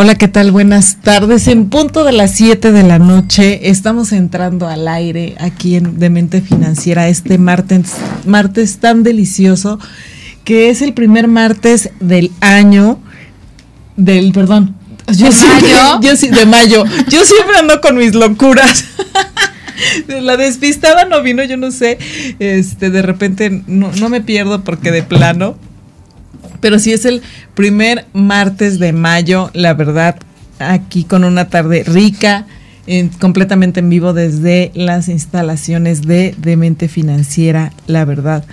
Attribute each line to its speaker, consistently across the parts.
Speaker 1: Hola, ¿qué tal? Buenas tardes. En punto de las 7 de la noche estamos entrando al aire aquí en Demente Financiera este martes, martes tan delicioso que es el primer martes del año del, perdón, yo
Speaker 2: ¿De
Speaker 1: siempre-
Speaker 2: mayo?
Speaker 1: yo sí, de mayo. Yo siempre ando con mis locuras. La despistada no vino, yo no sé. Este, de repente no, no me pierdo porque de plano. Pero sí es el primer martes de mayo, la verdad, aquí con una tarde rica, en- completamente en vivo desde las instalaciones de Demente Financiera, la verdad,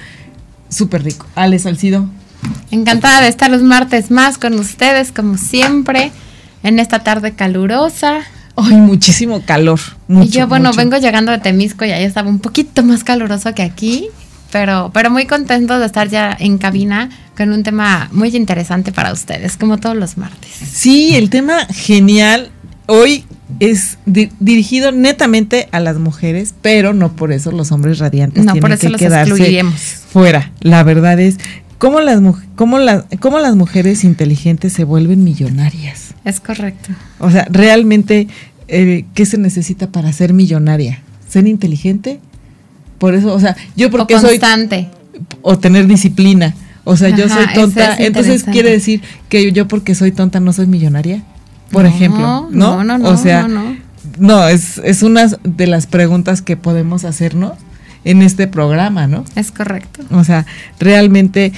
Speaker 1: súper rico. Ale Salcido.
Speaker 2: Encantada de estar los martes más con ustedes, como siempre, en esta tarde calurosa.
Speaker 1: Ay, muchísimo calor.
Speaker 2: y
Speaker 1: mucho,
Speaker 2: yo, bueno,
Speaker 1: mucho.
Speaker 2: vengo llegando de Temisco y ahí estaba un poquito más caluroso que aquí, pero, pero muy contento de estar ya en cabina con un tema muy interesante para ustedes, como todos los martes.
Speaker 1: Sí, el tema genial hoy es di- dirigido netamente a las mujeres, pero no por eso los hombres radiantes
Speaker 2: No,
Speaker 1: tienen
Speaker 2: por eso
Speaker 1: que
Speaker 2: los
Speaker 1: quedarse
Speaker 2: excluiremos.
Speaker 1: fuera. La verdad es cómo las cómo las cómo las mujeres inteligentes se vuelven millonarias.
Speaker 2: Es correcto.
Speaker 1: O sea, realmente eh, ¿qué se necesita para ser millonaria? Ser inteligente. Por eso, o sea, yo porque
Speaker 2: o
Speaker 1: soy
Speaker 2: constante.
Speaker 1: o tener disciplina. O sea, yo soy tonta.
Speaker 2: es
Speaker 1: Entonces quiere decir que yo porque soy tonta no soy millonaria, por
Speaker 2: No,
Speaker 1: ejemplo, ¿no?
Speaker 2: no, no, no,
Speaker 1: o sea,
Speaker 2: no, no.
Speaker 1: no, es, es una de las preguntas que podemos hacernos en este programa, ¿no?
Speaker 2: Es correcto.
Speaker 1: O sea, realmente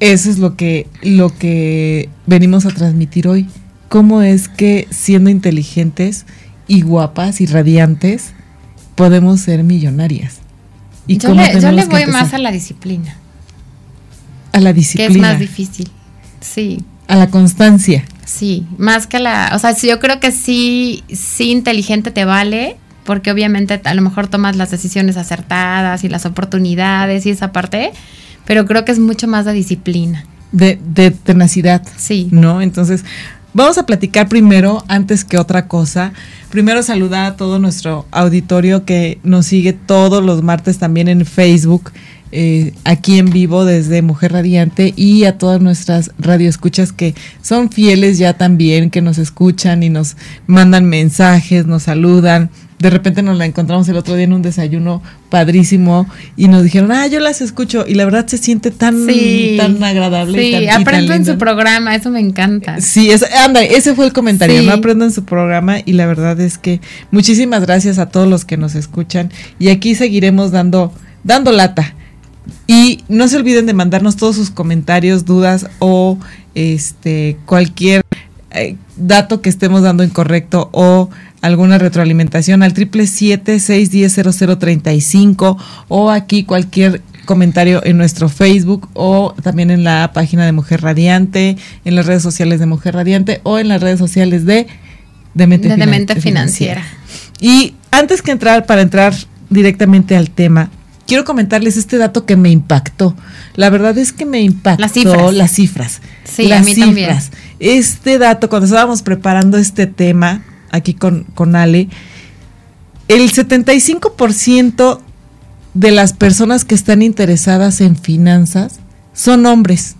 Speaker 1: eso es lo que, lo que venimos a transmitir hoy. ¿Cómo es que siendo inteligentes y guapas y radiantes podemos ser millonarias? ¿Y
Speaker 2: Yo le, yo le
Speaker 1: que
Speaker 2: voy más a la disciplina,
Speaker 1: a la
Speaker 2: que
Speaker 1: disciplina,
Speaker 2: es más difícil. Sí.
Speaker 1: a la constancia.
Speaker 2: Sí, más que la, o sea, yo creo que sí, sí inteligente te vale, porque obviamente a lo mejor tomas las decisiones acertadas y las oportunidades y esa parte, pero creo que es mucho más de disciplina.
Speaker 1: de, de tenacidad,
Speaker 2: Sí.
Speaker 1: ¿no? Entonces, vamos a platicar primero, antes que otra cosa, primero saludar a todo nuestro auditorio que nos sigue todos los martes también en Facebook, eh, aquí en vivo desde Mujer Radiante y a todas nuestras radioescuchas que son fieles ya también, que nos escuchan y nos mandan mensajes, nos saludan. De repente nos la encontramos el otro día en un desayuno padrísimo y nos dijeron, ah, yo las escucho y la verdad se siente tan,
Speaker 2: Sí.
Speaker 1: tan agradable. y
Speaker 2: Sí,
Speaker 1: tan- y tan
Speaker 2: aprendo en su programa, eso me encanta.
Speaker 1: Sí, es, anda, ese fue el comentario,
Speaker 2: Sí.
Speaker 1: no aprendo en su programa y la verdad es que muchísimas gracias a todos los que nos escuchan y aquí seguiremos dando, dando lata. Y no se olviden de mandarnos todos sus comentarios, dudas o este cualquier eh, dato que estemos dando incorrecto o alguna retroalimentación al triple siete seis diez cero cero treinta y cinco o aquí cualquier comentario en nuestro Facebook o también en la página de Mujer Radiante, en las redes sociales de Mujer Radiante o en las redes sociales de Demente,
Speaker 2: De Demente Financiera.
Speaker 1: Y antes que entrar, para entrar directamente al tema, quiero comentarles este dato que me impactó. La verdad es que me impactó
Speaker 2: Las cifras.
Speaker 1: las cifras.
Speaker 2: Sí,
Speaker 1: las
Speaker 2: a mí también.
Speaker 1: Este dato, cuando estábamos preparando este tema aquí con, con Ale, el 75% de las personas que están interesadas en finanzas son hombres.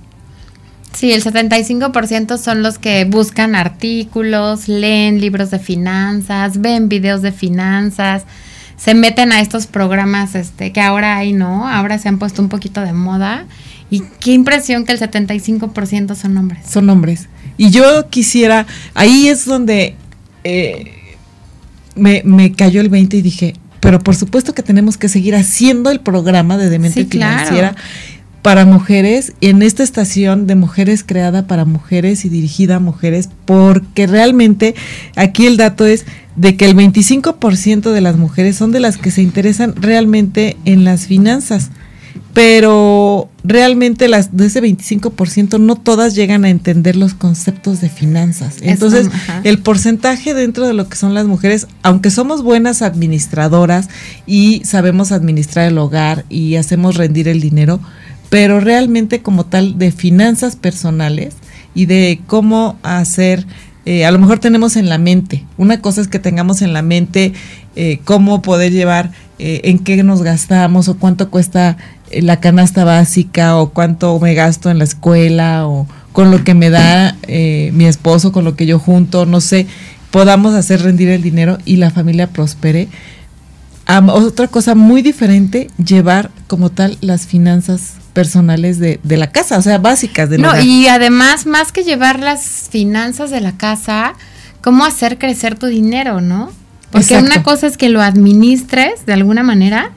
Speaker 2: Sí, el 75% son los que buscan artículos, leen libros de finanzas, ven videos de finanzas, se meten a estos programas este que ahora hay, ¿no? Ahora se han puesto un poquito de moda. Y qué impresión que el 75% son hombres.
Speaker 1: son hombres. Y yo quisiera, ahí es donde eh, me, me cayó el 20 y dije, pero por supuesto que tenemos que seguir haciendo el programa de Demente
Speaker 2: Sí, claro.
Speaker 1: Financiera para mujeres, en esta estación de mujeres creada para mujeres y dirigida a mujeres, porque realmente aquí el dato es de que el 25% de las mujeres son de las que se interesan realmente en las finanzas. Pero realmente las de ese 25% no todas llegan a entender los conceptos de finanzas. Entonces, el porcentaje dentro de lo que son las mujeres, aunque somos buenas administradoras y sabemos administrar el hogar y hacemos rendir el dinero, pero realmente como tal de finanzas personales y de cómo hacer eh, a lo mejor tenemos en la mente. Una cosa es que tengamos en la mente eh, cómo poder llevar, eh, en qué nos gastamos o cuánto cuesta la canasta básica o cuánto me gasto en la escuela o con lo que me da mi esposo, con lo que yo junto, no sé, podamos hacer rendir el dinero y la familia prospere. otra cosa muy diferente, llevar como tal las finanzas personales de, de la casa, o sea, básicas de
Speaker 2: No, y además, más que llevar las finanzas de la casa, cómo hacer crecer tu dinero, ¿no? Porque una cosa es que lo administres de alguna manera,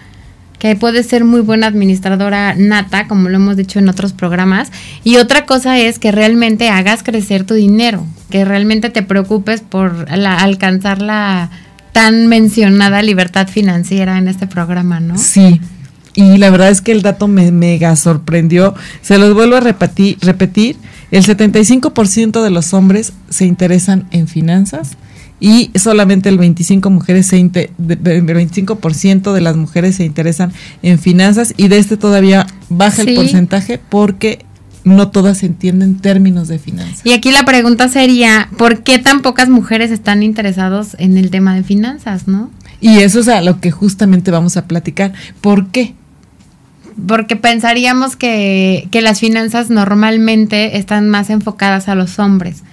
Speaker 2: que puedes ser muy buena administradora nata, como lo hemos dicho en otros programas, y otra cosa es que realmente hagas crecer tu dinero, que realmente te preocupes por alcanzar la tan mencionada libertad financiera en este programa, ¿no?
Speaker 1: Sí, y la verdad es que el dato me mega sorprendió. Se los vuelvo a repetir el 75% de los hombres se interesan en finanzas y solamente el 25 mujeres se el 25% de las mujeres se interesan en finanzas y de este todavía baja el porcentaje porque no todas entienden términos de finanzas.
Speaker 2: Y aquí la pregunta sería, ¿por qué tan pocas mujeres están interesados en el tema de finanzas, no?
Speaker 1: Y eso es a lo que justamente vamos a platicar. ¿Por qué?
Speaker 2: Porque pensaríamos que, las finanzas normalmente están más enfocadas a los hombres.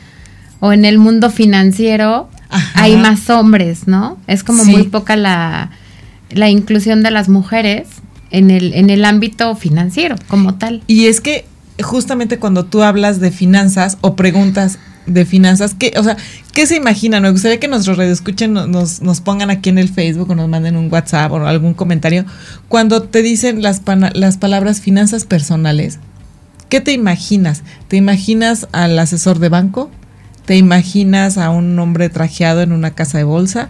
Speaker 2: O en el mundo financiero hay más hombres, ¿no? Es como muy poca la, la inclusión de las mujeres en el, en el ámbito financiero como tal.
Speaker 1: Y es que justamente cuando tú hablas de finanzas o preguntas de finanzas, ¿qué, o sea, ¿qué se imaginan? Me gustaría que nuestros radioescuchen nos, nos pongan aquí en el Facebook o nos manden un WhatsApp o algún comentario. Cuando te dicen las, las palabras finanzas personales, ¿qué te imaginas? ¿Te imaginas al asesor de banco? ¿Te imaginas a un hombre trajeado en una casa de bolsa?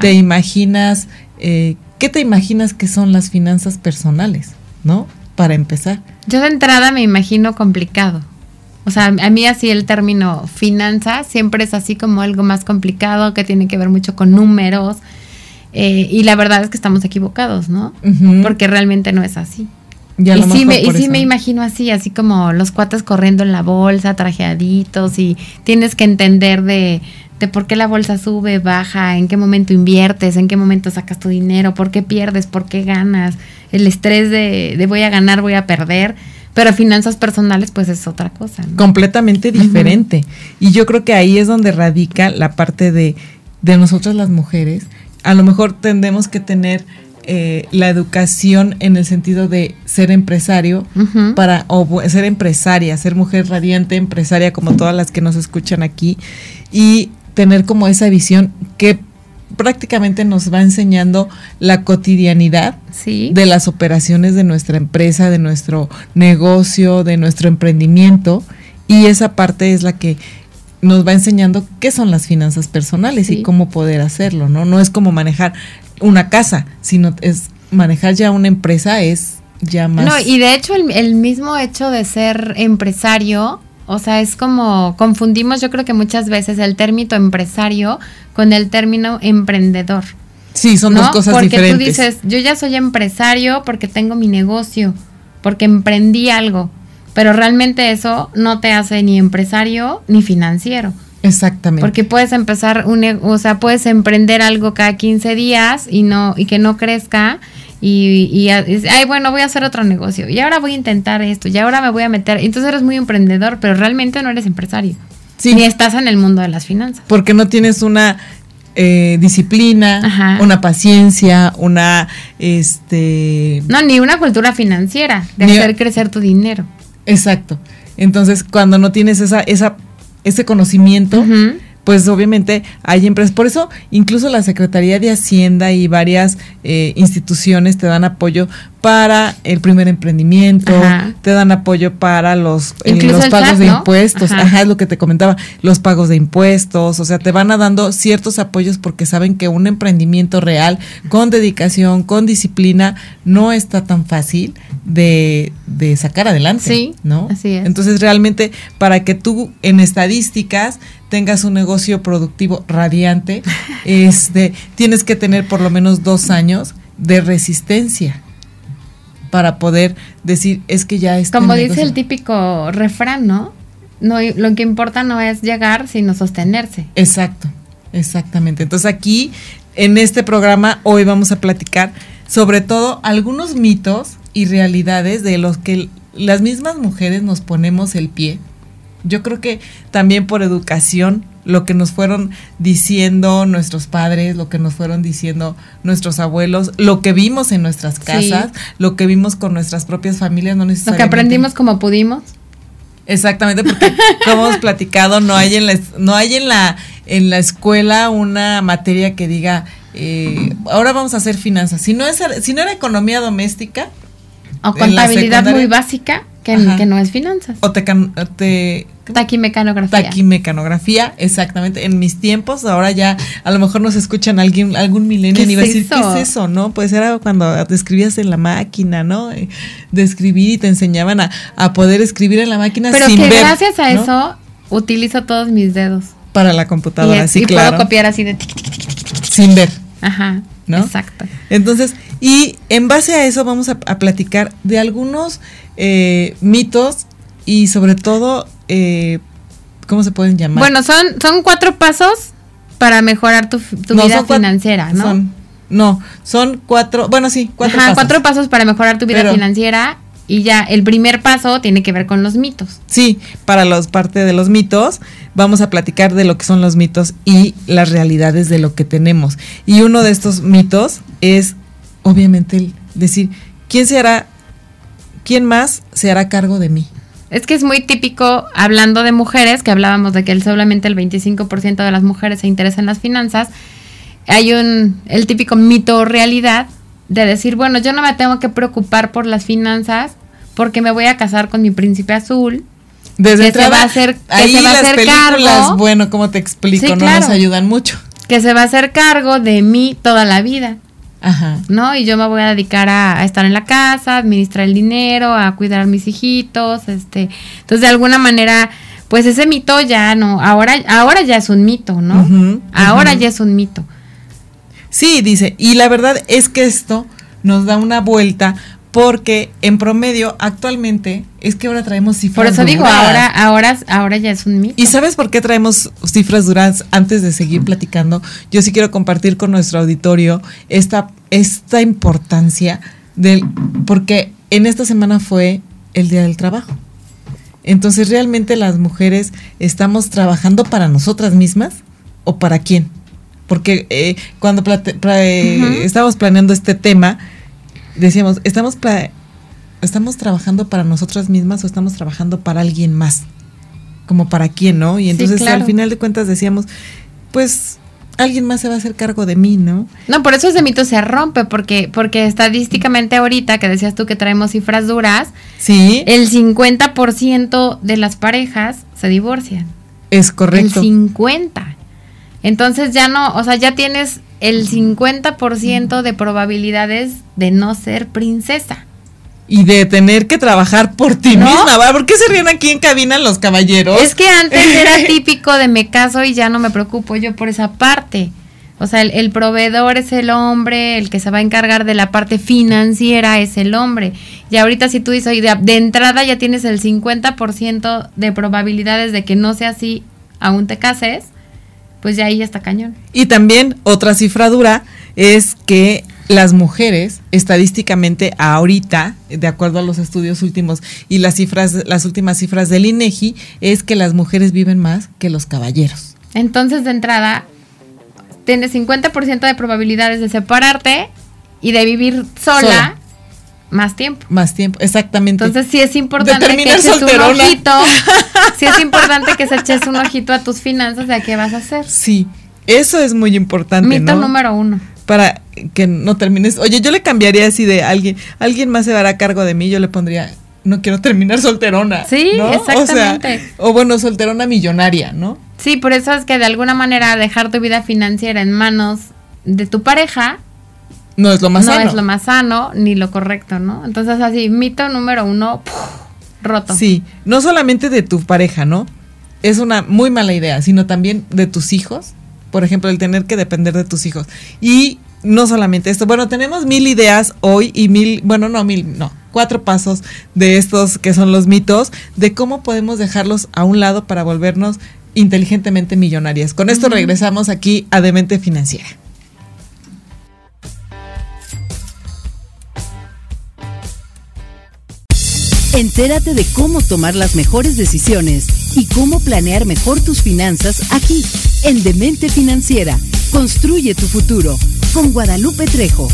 Speaker 1: ¿Te imaginas, eh, qué te imaginas que son las finanzas personales? ¿No? Para empezar.
Speaker 2: Yo de entrada me imagino complicado. O sea, a mí así el término finanza siempre es así como algo más complicado que tiene que ver mucho con números. Eh, y la verdad es que estamos equivocados, ¿no? Porque realmente no es así. y sí, me, y sí me imagino así, así como los cuates corriendo en la bolsa, trajeaditos, y tienes que entender de, de por qué la bolsa sube, baja, en qué momento inviertes, en qué momento sacas tu dinero, por qué pierdes, por qué ganas, el estrés de, de voy a ganar, voy a perder pero finanzas personales, pues es otra cosa.
Speaker 1: Completamente diferente. Y yo creo que ahí es donde radica la parte de, de nosotras las mujeres. A lo mejor tendemos que tener eh, la educación en el sentido de ser empresario para o ser empresaria, ser mujer radiante, empresaria como todas las que nos escuchan aquí y tener como esa visión que prácticamente nos va enseñando la cotidianidad de las operaciones de nuestra empresa, de nuestro negocio, de nuestro emprendimiento. Y esa parte es la que nos va enseñando qué son las finanzas personales y cómo poder hacerlo, ¿no? No es como manejar una casa, sino es manejar ya una empresa es ya más...
Speaker 2: No, y de hecho el, el mismo hecho de ser empresario o sea, es como confundimos yo creo que muchas veces el término empresario con el término emprendedor.
Speaker 1: Sí, son dos cosas diferentes.
Speaker 2: Porque tú dices, yo ya soy empresario porque tengo mi negocio, porque emprendí algo, pero realmente eso no te hace ni empresario ni financiero.
Speaker 1: Exactamente.
Speaker 2: Porque puedes empezar un, o sea, puedes emprender algo cada 15 días y no y que no crezca y, y, ay, bueno, voy a hacer otro negocio y ahora voy a intentar esto y ahora me voy a meter. Entonces eres muy emprendedor, pero realmente no eres empresario. Ni estás en el mundo de las finanzas.
Speaker 1: Porque no tienes una eh, disciplina, una paciencia, una, este...
Speaker 2: No, ni una cultura financiera de hacer crecer tu dinero.
Speaker 1: Exacto. Entonces, cuando no tienes esa, esa, ese conocimiento, pues obviamente hay empresas. Por eso incluso la Secretaría de Hacienda y varias eh, instituciones te dan apoyo para el primer emprendimiento, te dan apoyo para los, eh, los pagos de impuestos, Ajá. es lo que te comentaba, los pagos de impuestos, o sea, te van a dando ciertos apoyos porque saben que un emprendimiento real, con dedicación, con disciplina, no está tan fácil de, de sacar adelante, sí, ¿no? Así es. Entonces, realmente, para que tú en estadísticas tengas un negocio productivo radiante, este, tienes que tener por lo menos dos años de resistencia para poder decir es que ya está.
Speaker 2: Como dice el típico refrán, ¿no? No, lo que importa no es llegar, sino sostenerse.
Speaker 1: Exacto, exactamente. Entonces aquí, en este programa, hoy vamos a platicar sobre todo algunos mitos y realidades de los que las mismas mujeres nos ponemos el pie. Yo creo que también por educación lo que nos fueron diciendo nuestros padres, lo que nos fueron diciendo nuestros abuelos, lo que vimos en nuestras casas, lo que vimos con nuestras propias familias, no necesariamente.
Speaker 2: Lo que aprendimos como pudimos.
Speaker 1: Exactamente, porque como hemos platicado, no hay en la, no hay en la, en la escuela una materia que diga, eh, ahora vamos a hacer finanzas. Si no, es, si no era economía doméstica.
Speaker 2: O contabilidad muy básica, que, que, no es finanzas.
Speaker 1: O te, te
Speaker 2: Taquimecanografía.
Speaker 1: Taquimecanografía, exactamente. En mis tiempos, ahora ya a lo mejor nos escuchan alguien, algún milenio y va a decir, ¿qué es eso? ¿No? Pues era cuando te escribías en la máquina, ¿no? Eh, de escribir y te enseñaban a, poder escribir en la máquina
Speaker 2: Pero que gracias a eso utilizo todos mis dedos.
Speaker 1: Para la computadora, sí,
Speaker 2: y puedo copiar así de...
Speaker 1: Sin ver.
Speaker 2: Ajá. ¿no? Exacto.
Speaker 1: Entonces, y en base a eso vamos a, platicar de algunos eh, mitos y sobre todo eh, ¿cómo se pueden llamar?
Speaker 2: Bueno, son, son cuatro pasos para mejorar tu, vida financiera, ¿no?
Speaker 1: Son, no, son cuatro, bueno, sí, cuatro
Speaker 2: pasos. cuatro pasos para mejorar tu vida financiera y ya el primer paso tiene que ver con los mitos.
Speaker 1: Sí, para los parte de los mitos vamos a platicar de lo que son los mitos y las realidades de lo que tenemos. Y uno de estos mitos es obviamente el decir, ¿quién se hará quién más se hará cargo de mí?
Speaker 2: Es que es muy típico, hablando de mujeres, que hablábamos de que solamente el 25% de las mujeres se interesan en las finanzas, hay un, el típico mito o realidad de decir, bueno, yo no me tengo que preocupar por las finanzas porque me voy a casar con mi príncipe azul.
Speaker 1: Desde que se va a hacer, que ahí se va a hacer cargo. Bueno, como te explico, no nos ayudan mucho.
Speaker 2: Que se va a hacer cargo de mí toda la vida. Ajá. ¿No? Y yo me voy a dedicar a, estar en la casa, a administrar el dinero, a cuidar a mis hijitos, este. Entonces, de alguna manera, pues ese mito ya no, ahora, ahora ya es un mito, ¿no? ahora ya es un mito.
Speaker 1: Sí, dice, y la verdad es que esto nos da una vuelta porque en promedio actualmente es que ahora traemos cifras
Speaker 2: Por eso digo, ahora, ahora, ahora ya es un mito.
Speaker 1: ¿Y sabes por qué traemos cifras duras? Antes de seguir platicando, yo sí quiero compartir con nuestro auditorio esta, esta importancia del, porque en esta semana fue el Día del Trabajo. Entonces, ¿realmente las mujeres estamos trabajando para nosotras mismas o para quién? Porque eh, cuando estamos planeando este tema, decíamos, ¿estamos, ¿estamos trabajando para nosotras mismas o estamos trabajando para alguien más? Como para quién, ¿no? Y entonces al final de cuentas decíamos, pues alguien más se va a hacer cargo de mí, ¿no?
Speaker 2: No, por eso ese mito se rompe, porque, porque estadísticamente ahorita, que decías tú que traemos cifras duras,
Speaker 1: sí.
Speaker 2: el 50% de las parejas se divorcian.
Speaker 1: Es correcto.
Speaker 2: El 50. Entonces ya no, o sea, ya tienes el 50% de probabilidades de no ser princesa.
Speaker 1: Y de tener que trabajar por ti misma, ¿va? ¿Por qué se ríen aquí en cabina los caballeros?
Speaker 2: Es que antes era típico de me caso y ya no me preocupo yo por esa parte. O sea, el, proveedor es el hombre, el que se va a encargar de la parte financiera es el hombre. Y ahorita si tú dices, de, de entrada ya tienes el 50% de probabilidades de que no sea así, aún te cases, pues ya ahí ya está cañón.
Speaker 1: Y también otra cifra dura es que las mujeres, estadísticamente ahorita, de acuerdo a los estudios últimos y las cifras, las últimas cifras del INEGI, es que las mujeres viven más que los caballeros.
Speaker 2: Entonces, de entrada, tienes 50% de probabilidades de separarte y de vivir sola. Más tiempo.
Speaker 1: Más tiempo, exactamente.
Speaker 2: Entonces sí es importante que eches un
Speaker 1: solterona.
Speaker 2: ojito. sí es importante que se eches un ojito a tus finanzas de a qué vas a hacer.
Speaker 1: Sí, eso es muy importante,
Speaker 2: Mito
Speaker 1: ¿no?
Speaker 2: número uno.
Speaker 1: Para que no termines. Oye, yo le cambiaría así de alguien, alguien más se dará cargo de mí, yo le pondría, no quiero terminar solterona.
Speaker 2: Sí,
Speaker 1: ¿no?
Speaker 2: exactamente.
Speaker 1: O, sea, o bueno, solterona millonaria, ¿no?
Speaker 2: Sí, por eso es que de alguna manera dejar tu vida financiera en manos de tu pareja
Speaker 1: No es lo más
Speaker 2: no
Speaker 1: sano.
Speaker 2: es lo más sano ni lo correcto, ¿no? Entonces así, mito número uno, ¡puf! roto.
Speaker 1: Sí, no solamente de tu pareja, ¿no? Es una muy mala idea, sino también de tus hijos. Por ejemplo, el tener que depender de tus hijos. Y no solamente esto. Bueno, tenemos mil ideas hoy y mil, bueno, no mil, no, cuatro pasos de estos que son los mitos, de cómo podemos dejarlos a un lado para volvernos inteligentemente millonarias. Con esto regresamos aquí a Demente Financiera.
Speaker 3: Entérate de cómo tomar las mejores decisiones y cómo planear mejor tus finanzas aquí, en Demente Financiera. Construye tu futuro con Guadalupe Trejo.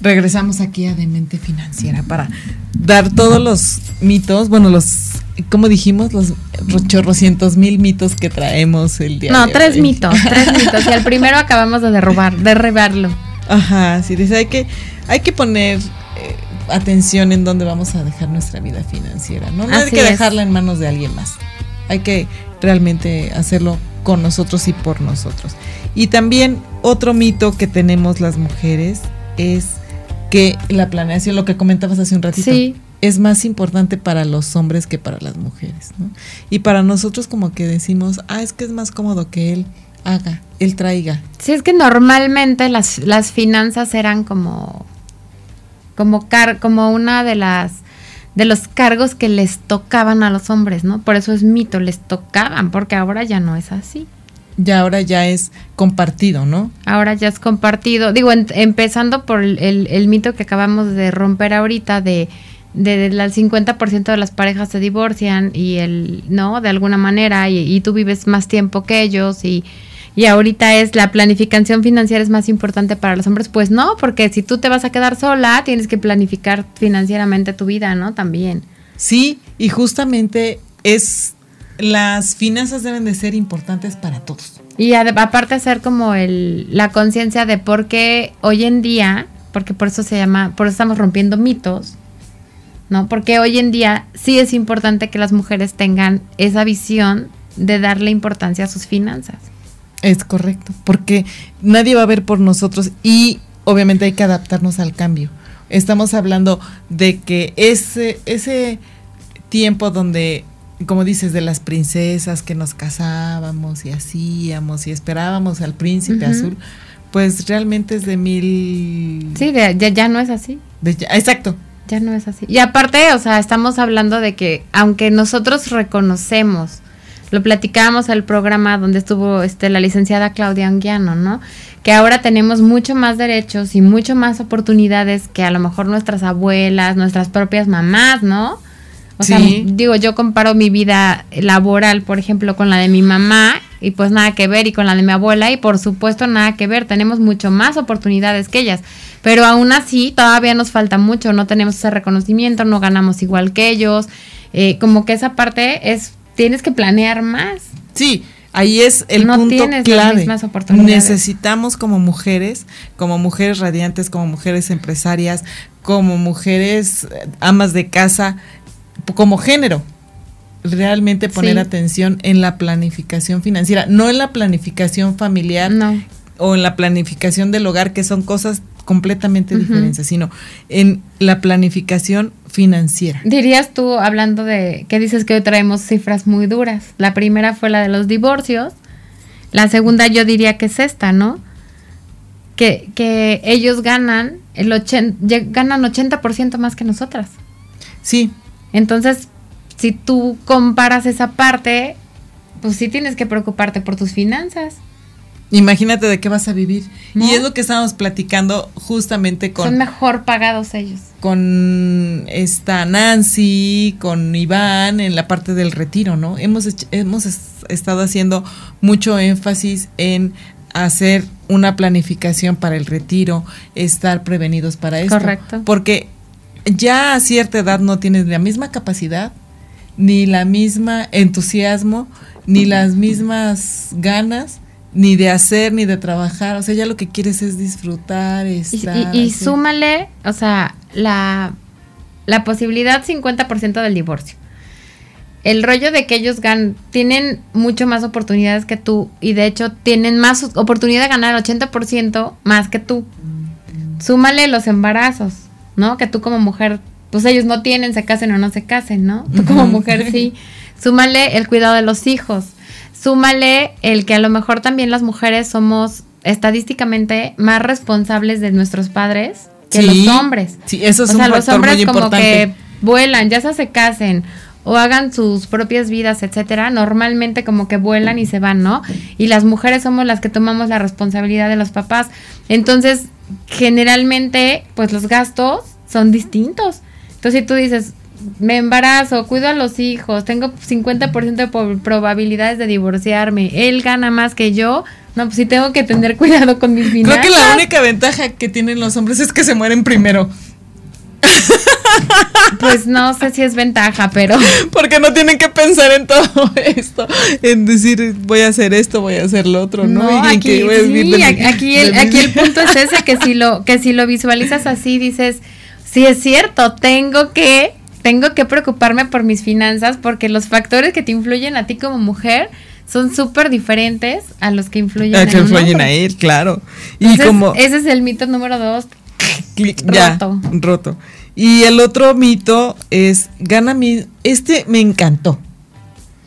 Speaker 1: Regresamos aquí a Demente Financiera para dar todos los mitos, bueno, los, ¿cómo dijimos? Los chorrocientos mil mitos que traemos el día
Speaker 2: No,
Speaker 1: de
Speaker 2: tres
Speaker 1: hoy.
Speaker 2: mitos, tres mitos. Y el primero acabamos de derrubar, derribarlo.
Speaker 1: Ajá, sí, dice, hay que, hay que poner eh, atención en dónde vamos a dejar nuestra vida financiera, ¿no? No hay que
Speaker 2: es.
Speaker 1: dejarla en manos de alguien más. Hay que realmente hacerlo con nosotros y por nosotros. Y también otro mito que tenemos las mujeres es que la planeación, lo que comentabas hace un ratito,
Speaker 2: Sí.
Speaker 1: es más importante para los hombres que para las mujeres, ¿no? Y para nosotros como que decimos, ah, es que es más cómodo que él haga, él traiga.
Speaker 2: Sí, es que normalmente las, las finanzas eran como, como, car como una de las de los cargos que les tocaban a los hombres, ¿no? Por eso es mito, les tocaban, porque ahora ya no es así.
Speaker 1: Ya ahora ya es compartido, ¿no?
Speaker 2: Ahora ya es compartido. Digo, en- empezando por el, el- el mito que acabamos de romper ahorita de, de, del 50% de las parejas se divorcian y el, ¿no? De alguna manera, y, y tú vives más tiempo que ellos y, y ahorita es la planificación financiera es más importante para los hombres. Pues no, porque si tú te vas a quedar sola, tienes que planificar financieramente tu vida, ¿no? También.
Speaker 1: Sí, y justamente es las finanzas deben de ser importantes para todos.
Speaker 2: Y aparte hacer como el, la conciencia de por qué hoy en día, porque por eso se llama, por eso estamos rompiendo mitos, ¿no? Porque hoy en día sí es importante que las mujeres tengan esa visión de darle importancia a sus finanzas.
Speaker 1: Es correcto, porque nadie va a ver por nosotros y obviamente hay que adaptarnos al cambio. Estamos hablando de que ese ese tiempo donde como dices de las princesas que nos casábamos y hacíamos y esperábamos al príncipe azul, pues realmente es de mil
Speaker 2: Sí, de- ya, ya no es así.
Speaker 1: de ya- exacto.
Speaker 2: Ya no es así. Y aparte, o sea, estamos hablando de que aunque nosotros reconocemos, lo platicábamos al programa donde estuvo este, la licenciada Claudia Anguiano, ¿no? Que ahora tenemos mucho más derechos y mucho más oportunidades que a lo mejor nuestras abuelas, nuestras propias mamás, ¿no? O sea, digo, yo comparo mi vida laboral, por ejemplo, con la de mi mamá y pues nada que ver y con la de mi abuela y por supuesto nada que ver, tenemos mucho más oportunidades que ellas, pero aún así todavía nos falta mucho, no tenemos ese reconocimiento, no ganamos igual que ellos, eh, como que esa parte es, tienes que planear más.
Speaker 1: Sí, ahí es el
Speaker 2: No
Speaker 1: punto clave. Necesitamos como mujeres, como mujeres radiantes, como mujeres empresarias, como mujeres eh, amas de casa, como género, realmente poner
Speaker 2: Sí.
Speaker 1: atención en la planificación financiera, no en la planificación familiar
Speaker 2: No.
Speaker 1: o en la planificación del hogar, que son cosas completamente diferentes, sino en la planificación financiera.
Speaker 2: Dirías tú, hablando de que dices que hoy traemos cifras muy duras. La primera fue la de los divorcios. La segunda yo diría que es esta, ¿no? Que, que ellos ganan el ochen- ganan 80% más que nosotras.
Speaker 1: Sí,
Speaker 2: Entonces, si tú comparas esa parte, pues sí tienes que preocuparte por tus finanzas.
Speaker 1: Imagínate de qué vas a vivir.
Speaker 2: ¿No?
Speaker 1: Y es lo que estábamos platicando justamente con,
Speaker 2: Son mejor pagados ellos.
Speaker 1: con esta Nancy, con Iván en la parte del retiro, ¿no? Hemos, hemos es- estado haciendo mucho énfasis en hacer una planificación para el retiro, estar prevenidos para esto.
Speaker 2: Correcto.
Speaker 1: Porque ya a cierta edad no tienes la misma capacidad, ni la misma entusiasmo, ni las mismas ganas, ni de hacer, ni de trabajar. O sea, ya lo que quieres es disfrutar, estar.
Speaker 2: Y, y, súmale, o sea, la, la posibilidad 50% del divorcio el rollo de que ellos tienen mucho más oportunidades que tú y de hecho tienen más oportunidad de ganar el 80% más que tú. Súmale los embarazos, ¿no? Que tú como mujer, pues ellos no tienen, se casen o no se casen, ¿no? Tú como mujer sí. Súmale el cuidado de los hijos. Súmale el que a lo mejor también las mujeres somos estadísticamente más responsables de nuestros padres que los hombres.
Speaker 1: Sí, eso es
Speaker 2: o sea, los hombres como que vuelan, ya se casen o hagan sus propias vidas, etcétera, normalmente como que vuelan y se van, ¿no? Y las mujeres somos las que tomamos la responsabilidad de los papás. Entonces, generalmente, pues los gastos son distintos. Entonces, si tú dices, me embarazo, cuido a los hijos, tengo 50% de probabilidades de divorciarme, él gana más que yo, no, pues sí tengo que tener cuidado con mis finanzas.
Speaker 1: Creo que la única ventaja que tienen los hombres es que se mueren primero.
Speaker 2: Pues no sé si es ventaja, pero.
Speaker 1: Porque no tienen que pensar en todo esto, en decir voy a hacer esto, voy a hacer lo otro, ¿no?
Speaker 2: aquí, aquí, el, aquí el punto es ese, que si lo, que si lo visualizas así, dices, sí es cierto, tengo que, tengo que preocuparme por mis finanzas, porque los factores que te influyen a ti como mujer son súper diferentes a los que influyen
Speaker 1: a que influyen a él, claro.
Speaker 2: Y como ese es el mito número dos.
Speaker 1: roto. roto. Y el otro mito es, gana mi, este me encantó.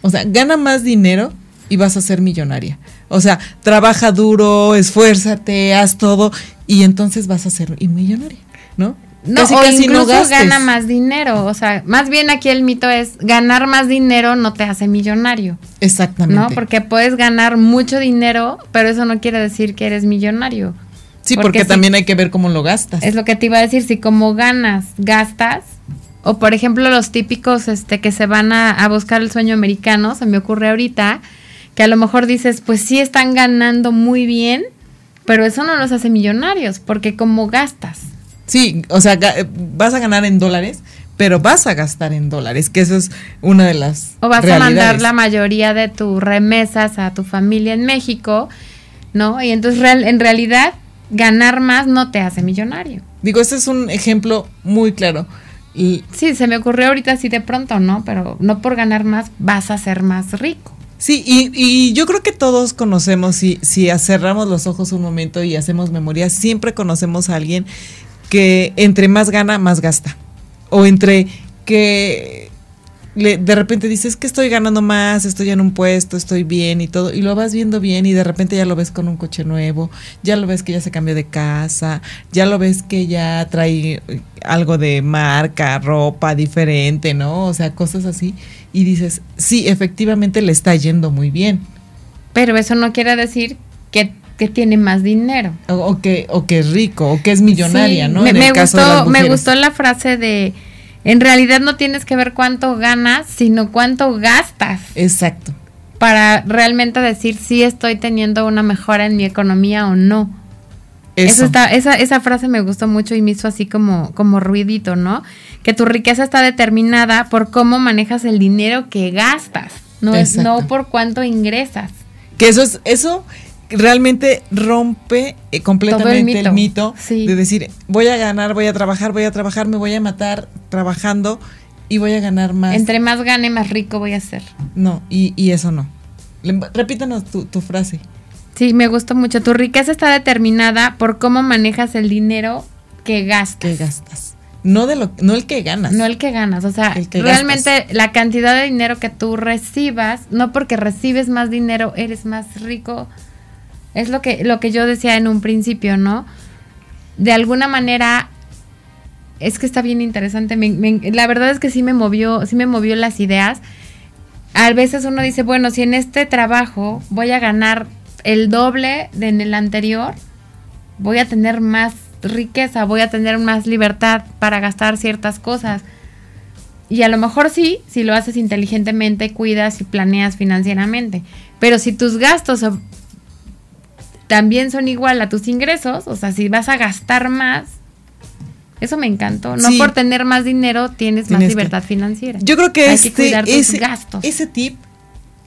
Speaker 1: O sea, gana más dinero y vas a ser millonaria. O sea, trabaja duro, esfuérzate, haz todo y entonces vas a ser millonaria, ¿no?
Speaker 2: No, o incluso gana más dinero. O sea, más bien aquí el mito es ganar más dinero no te hace millonario.
Speaker 1: Exactamente.
Speaker 2: ¿No? Porque puedes ganar mucho dinero, pero eso no quiere decir que eres millonario.
Speaker 1: Sí, porque, también hay que ver cómo lo gastas.
Speaker 2: Es lo que te iba a decir, si como ganas, gastas, o por ejemplo los típicos este, que se van a, buscar el sueño americano, se me ocurre ahorita, que a lo mejor dices, pues sí están ganando muy bien, pero eso no los hace millonarios, porque como gastas.
Speaker 1: Sí, o sea, vas a ganar en dólares, pero vas a gastar en dólares, que eso es una de las...
Speaker 2: O vas a mandar la mayoría de tus remesas a tu familia en México, ¿no? Y entonces en realidad ganar más no te hace millonario.
Speaker 1: Digo, este es un ejemplo muy claro. Y
Speaker 2: sí, se me ocurrió ahorita así de pronto, ¿no? Pero no por ganar más vas a ser más rico.
Speaker 1: Sí, y, yo creo que todos conocemos, si, si cerramos los ojos un momento y hacemos memoria, siempre conocemos a alguien que entre más gana, más gasta. O entre que de repente dices que estoy ganando más, estoy en un puesto, estoy bien y todo, y lo vas viendo bien y de repente ya lo ves con un coche nuevo, ya lo ves que ya se cambió de casa, ya lo ves que ya trae algo de marca, ropa diferente, ¿no? O sea, cosas así, y dices, sí, efectivamente le está yendo muy bien.
Speaker 2: Pero eso no quiere decir que que tiene más dinero.
Speaker 1: O, que, o que es rico, o que es millonaria, ¿no?
Speaker 2: Me, me gustó, me gustó la frase de en realidad no tienes que ver cuánto ganas, sino cuánto gastas.
Speaker 1: Exacto.
Speaker 2: Para realmente decir si estoy teniendo una mejora en mi economía o no. Eso. está, esa, esa frase me gustó mucho y me hizo así como, como ruidito, ¿no? Que tu riqueza está determinada por cómo manejas el dinero que gastas, no, es, no por cuánto ingresas.
Speaker 1: Que eso es, eso realmente rompe eh, completamente el mito, de decir, voy a ganar, voy a trabajar, voy a trabajar, me voy a matar trabajando y voy a ganar más.
Speaker 2: Entre más gane, más rico voy a ser.
Speaker 1: No, y, y eso no. Repítanos tu, tu frase.
Speaker 2: Sí, me gustó mucho. Tu riqueza está determinada por cómo manejas el dinero que gastas.
Speaker 1: Que gastas. No, de lo, no el que ganas.
Speaker 2: No el que ganas. O sea, realmente la cantidad de dinero que tú recibas, no porque recibes más dinero, eres más rico es lo que, lo que yo decía en un principio, ¿no? De alguna manera, es que está bien interesante. la verdad es que sí me movió, sí me movió las ideas. A veces uno dice, bueno, si en este trabajo voy a ganar el doble de en el anterior, voy a tener más riqueza, voy a tener más libertad para gastar ciertas cosas. Y a lo mejor sí, si lo haces inteligentemente, cuidas y planeas financieramente. Pero si tus gastos también son igual a tus ingresos, o sea, si vas a gastar más, eso me encantó. No por tener más dinero tienes, más libertad financiera.
Speaker 1: Yo creo que, hay este, que cuidar tus ese, gastos. ese tip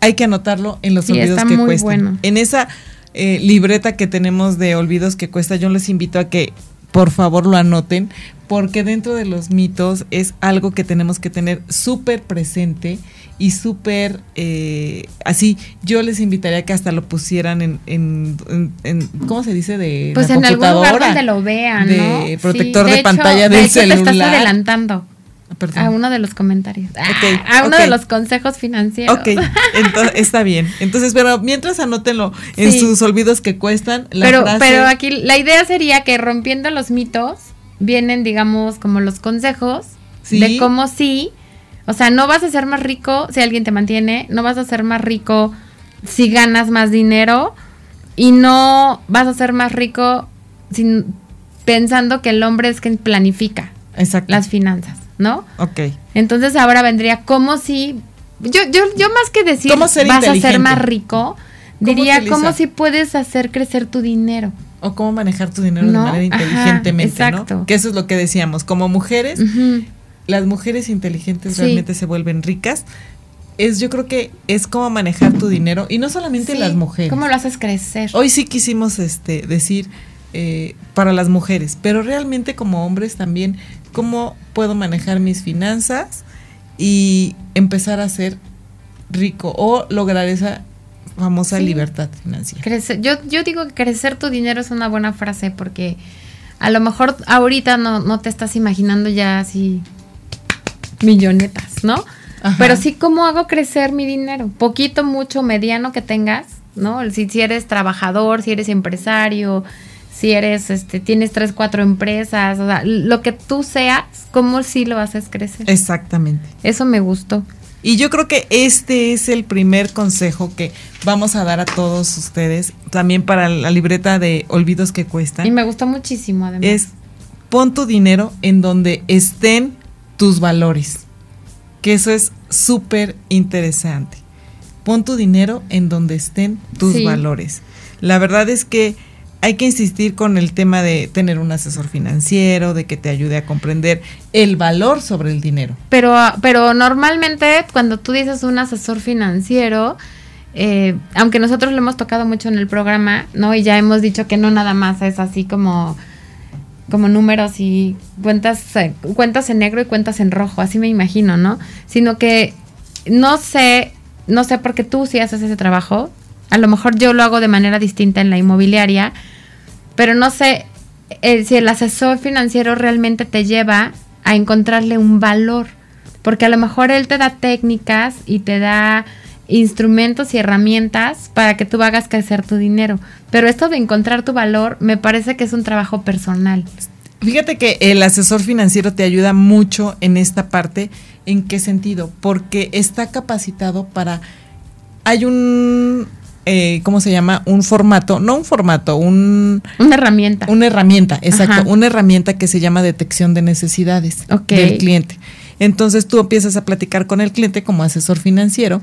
Speaker 1: hay que anotarlo en los olvidos que cuestan. En esa eh, libreta que tenemos de olvidos que cuesta, yo les invito a que por favor lo anoten, porque dentro de los mitos es algo que tenemos que tener súper presente y súper eh, así. Yo les invitaría a que hasta lo pusieran en, en, ¿cómo se dice? De
Speaker 2: pues en algún lugar donde lo vean,
Speaker 1: de protector de, pantalla del celular. Te
Speaker 2: estás adelantando. A uno de los comentarios. Ah, a uno de los consejos financieros.
Speaker 1: Ok, entonces, está bien. Entonces, pero mientras anótenlo en sus olvidos que cuestan.
Speaker 2: La pero, pero aquí la idea sería que rompiendo los mitos, vienen, digamos, como los consejos de cómo sí. O sea, no vas a ser más rico si alguien te mantiene, no vas a ser más rico si ganas más dinero y no vas a ser más rico sin, pensando que el hombre es quien planifica las finanzas. ¿no?
Speaker 1: Ok.
Speaker 2: Entonces ahora vendría como si, yo, yo, yo más que decir vas a ser más rico, diría como si puedes hacer crecer tu dinero.
Speaker 1: O cómo manejar tu dinero de manera inteligentemente, ¿no? Que eso es lo que decíamos, como mujeres, las mujeres inteligentes realmente se vuelven ricas. Es, yo creo que es cómo manejar tu dinero y no solamente las mujeres.
Speaker 2: ¿Cómo lo haces crecer?
Speaker 1: Hoy sí quisimos este, decir eh, para las mujeres, pero realmente como hombres también cómo puedo manejar mis finanzas y empezar a ser rico o lograr esa famosa libertad financiera.
Speaker 2: yo, yo digo que crecer tu dinero es una buena frase porque a lo mejor ahorita no, no te estás imaginando ya así millonetas, ¿no? Pero sí cómo hago crecer mi dinero, poquito, mucho, mediano que tengas, ¿no? Si, si eres trabajador, si eres empresario, si eres, este, tienes tres, cuatro empresas, o sea, lo que tú seas, ¿cómo sí lo haces crecer?
Speaker 1: Exactamente.
Speaker 2: Eso me gustó.
Speaker 1: Y yo creo que este es el primer consejo que vamos a dar a todos ustedes, también para la libreta de olvidos que cuestan.
Speaker 2: Y me gustó muchísimo, además.
Speaker 1: Es pon tu dinero en donde estén tus valores, que eso es súper interesante. Pon tu dinero en donde estén tus valores. La verdad es que hay que insistir con el tema de tener un asesor financiero, de que te ayude a comprender el valor sobre el dinero.
Speaker 2: Pero, pero normalmente cuando tú dices un asesor financiero, eh, aunque nosotros lo hemos tocado mucho en el programa, ¿no? Y ya hemos dicho que no nada más es así como, como números y cuentas, eh, cuentas en negro y cuentas en rojo, así me imagino, ¿no? Sino que no sé, no sé por qué tú sí haces ese trabajo. A lo mejor yo lo hago de manera distinta en la inmobiliaria, pero no sé eh, si el asesor financiero realmente te lleva a encontrarle un valor, porque a lo mejor él te da técnicas y te da instrumentos y herramientas para que tú hagas crecer tu dinero, pero esto de encontrar tu valor me parece que es un trabajo personal.
Speaker 1: Fíjate que el asesor financiero te ayuda mucho en esta parte. ¿En qué sentido? Porque está capacitado para... Hay un eh, ¿cómo se llama? Un formato, no un formato, un...
Speaker 2: Una herramienta.
Speaker 1: Una herramienta, exacto, una herramienta que se llama detección de necesidades del cliente. Entonces tú empiezas a platicar con el cliente como asesor financiero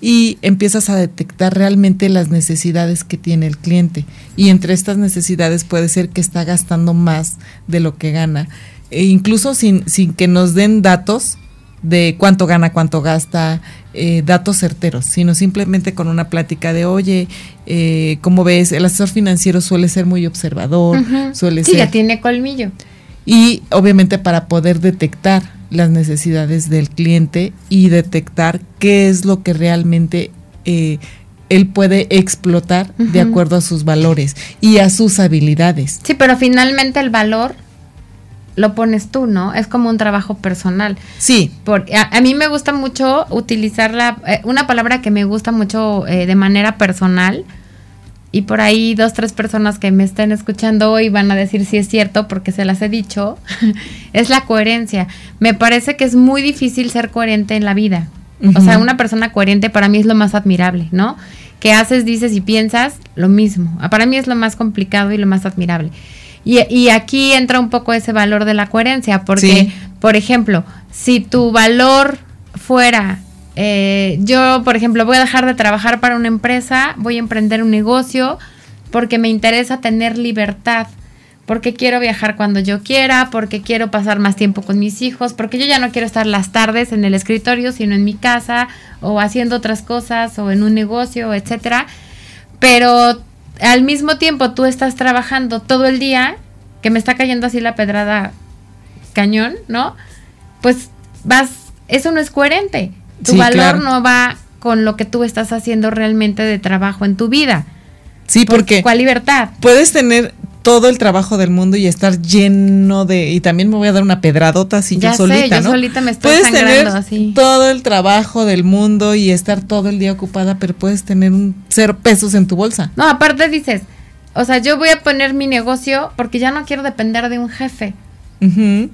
Speaker 1: y empiezas a detectar realmente las necesidades que tiene el cliente. Y entre estas necesidades puede ser que está gastando más de lo que gana. E incluso sin, sin que nos den datos, de cuánto gana, cuánto gasta, eh, datos certeros, sino simplemente con una plática de, oye, eh, como ves, el asesor financiero suele ser muy observador, suele
Speaker 2: sí,
Speaker 1: ser...
Speaker 2: ya tiene colmillo.
Speaker 1: Y obviamente para poder detectar las necesidades del cliente y detectar qué es lo que realmente eh, él puede explotar de acuerdo a sus valores y a sus habilidades.
Speaker 2: Sí, pero finalmente el valor lo pones tú, ¿no? Es como un trabajo personal.
Speaker 1: Sí.
Speaker 2: Por, a, mí me gusta mucho utilizar la, eh, una palabra que me gusta mucho eh, de manera personal. Y por ahí dos, tres personas que me estén escuchando hoy van a decir si es cierto porque se las he dicho. es la coherencia. Me parece que es muy difícil ser coherente en la vida. O sea, una persona coherente para mí es lo más admirable, ¿no? Que haces, dices y piensas lo mismo. Para mí es lo más complicado y lo más admirable. Y, aquí entra un poco ese valor de la coherencia, porque, por ejemplo, si tu valor fuera, eh, yo, por ejemplo, voy a dejar de trabajar para una empresa, voy a emprender un negocio, porque me interesa tener libertad, porque quiero viajar cuando yo quiera, porque quiero pasar más tiempo con mis hijos, porque yo ya no quiero estar las tardes en el escritorio, sino en mi casa o haciendo otras cosas o en un negocio, etcétera. Pero al mismo tiempo tú estás trabajando todo el día, que me está cayendo así la pedrada cañón, ¿no? Pues vas, eso no es coherente. Tu valor no va con lo que tú estás haciendo realmente de trabajo en tu vida.
Speaker 1: Sí, porque...
Speaker 2: ¿Cuál libertad?
Speaker 1: Puedes tener todo el trabajo del mundo y estar lleno de y también me voy a dar una pedradota así
Speaker 2: ya
Speaker 1: yo solita,
Speaker 2: yo solita me estoy puedes tener así.
Speaker 1: todo el trabajo del mundo y estar todo el día ocupada, pero puedes tener un cero pesos en tu bolsa.
Speaker 2: No, aparte dices, o sea, yo voy a poner mi negocio porque ya no quiero depender de un jefe.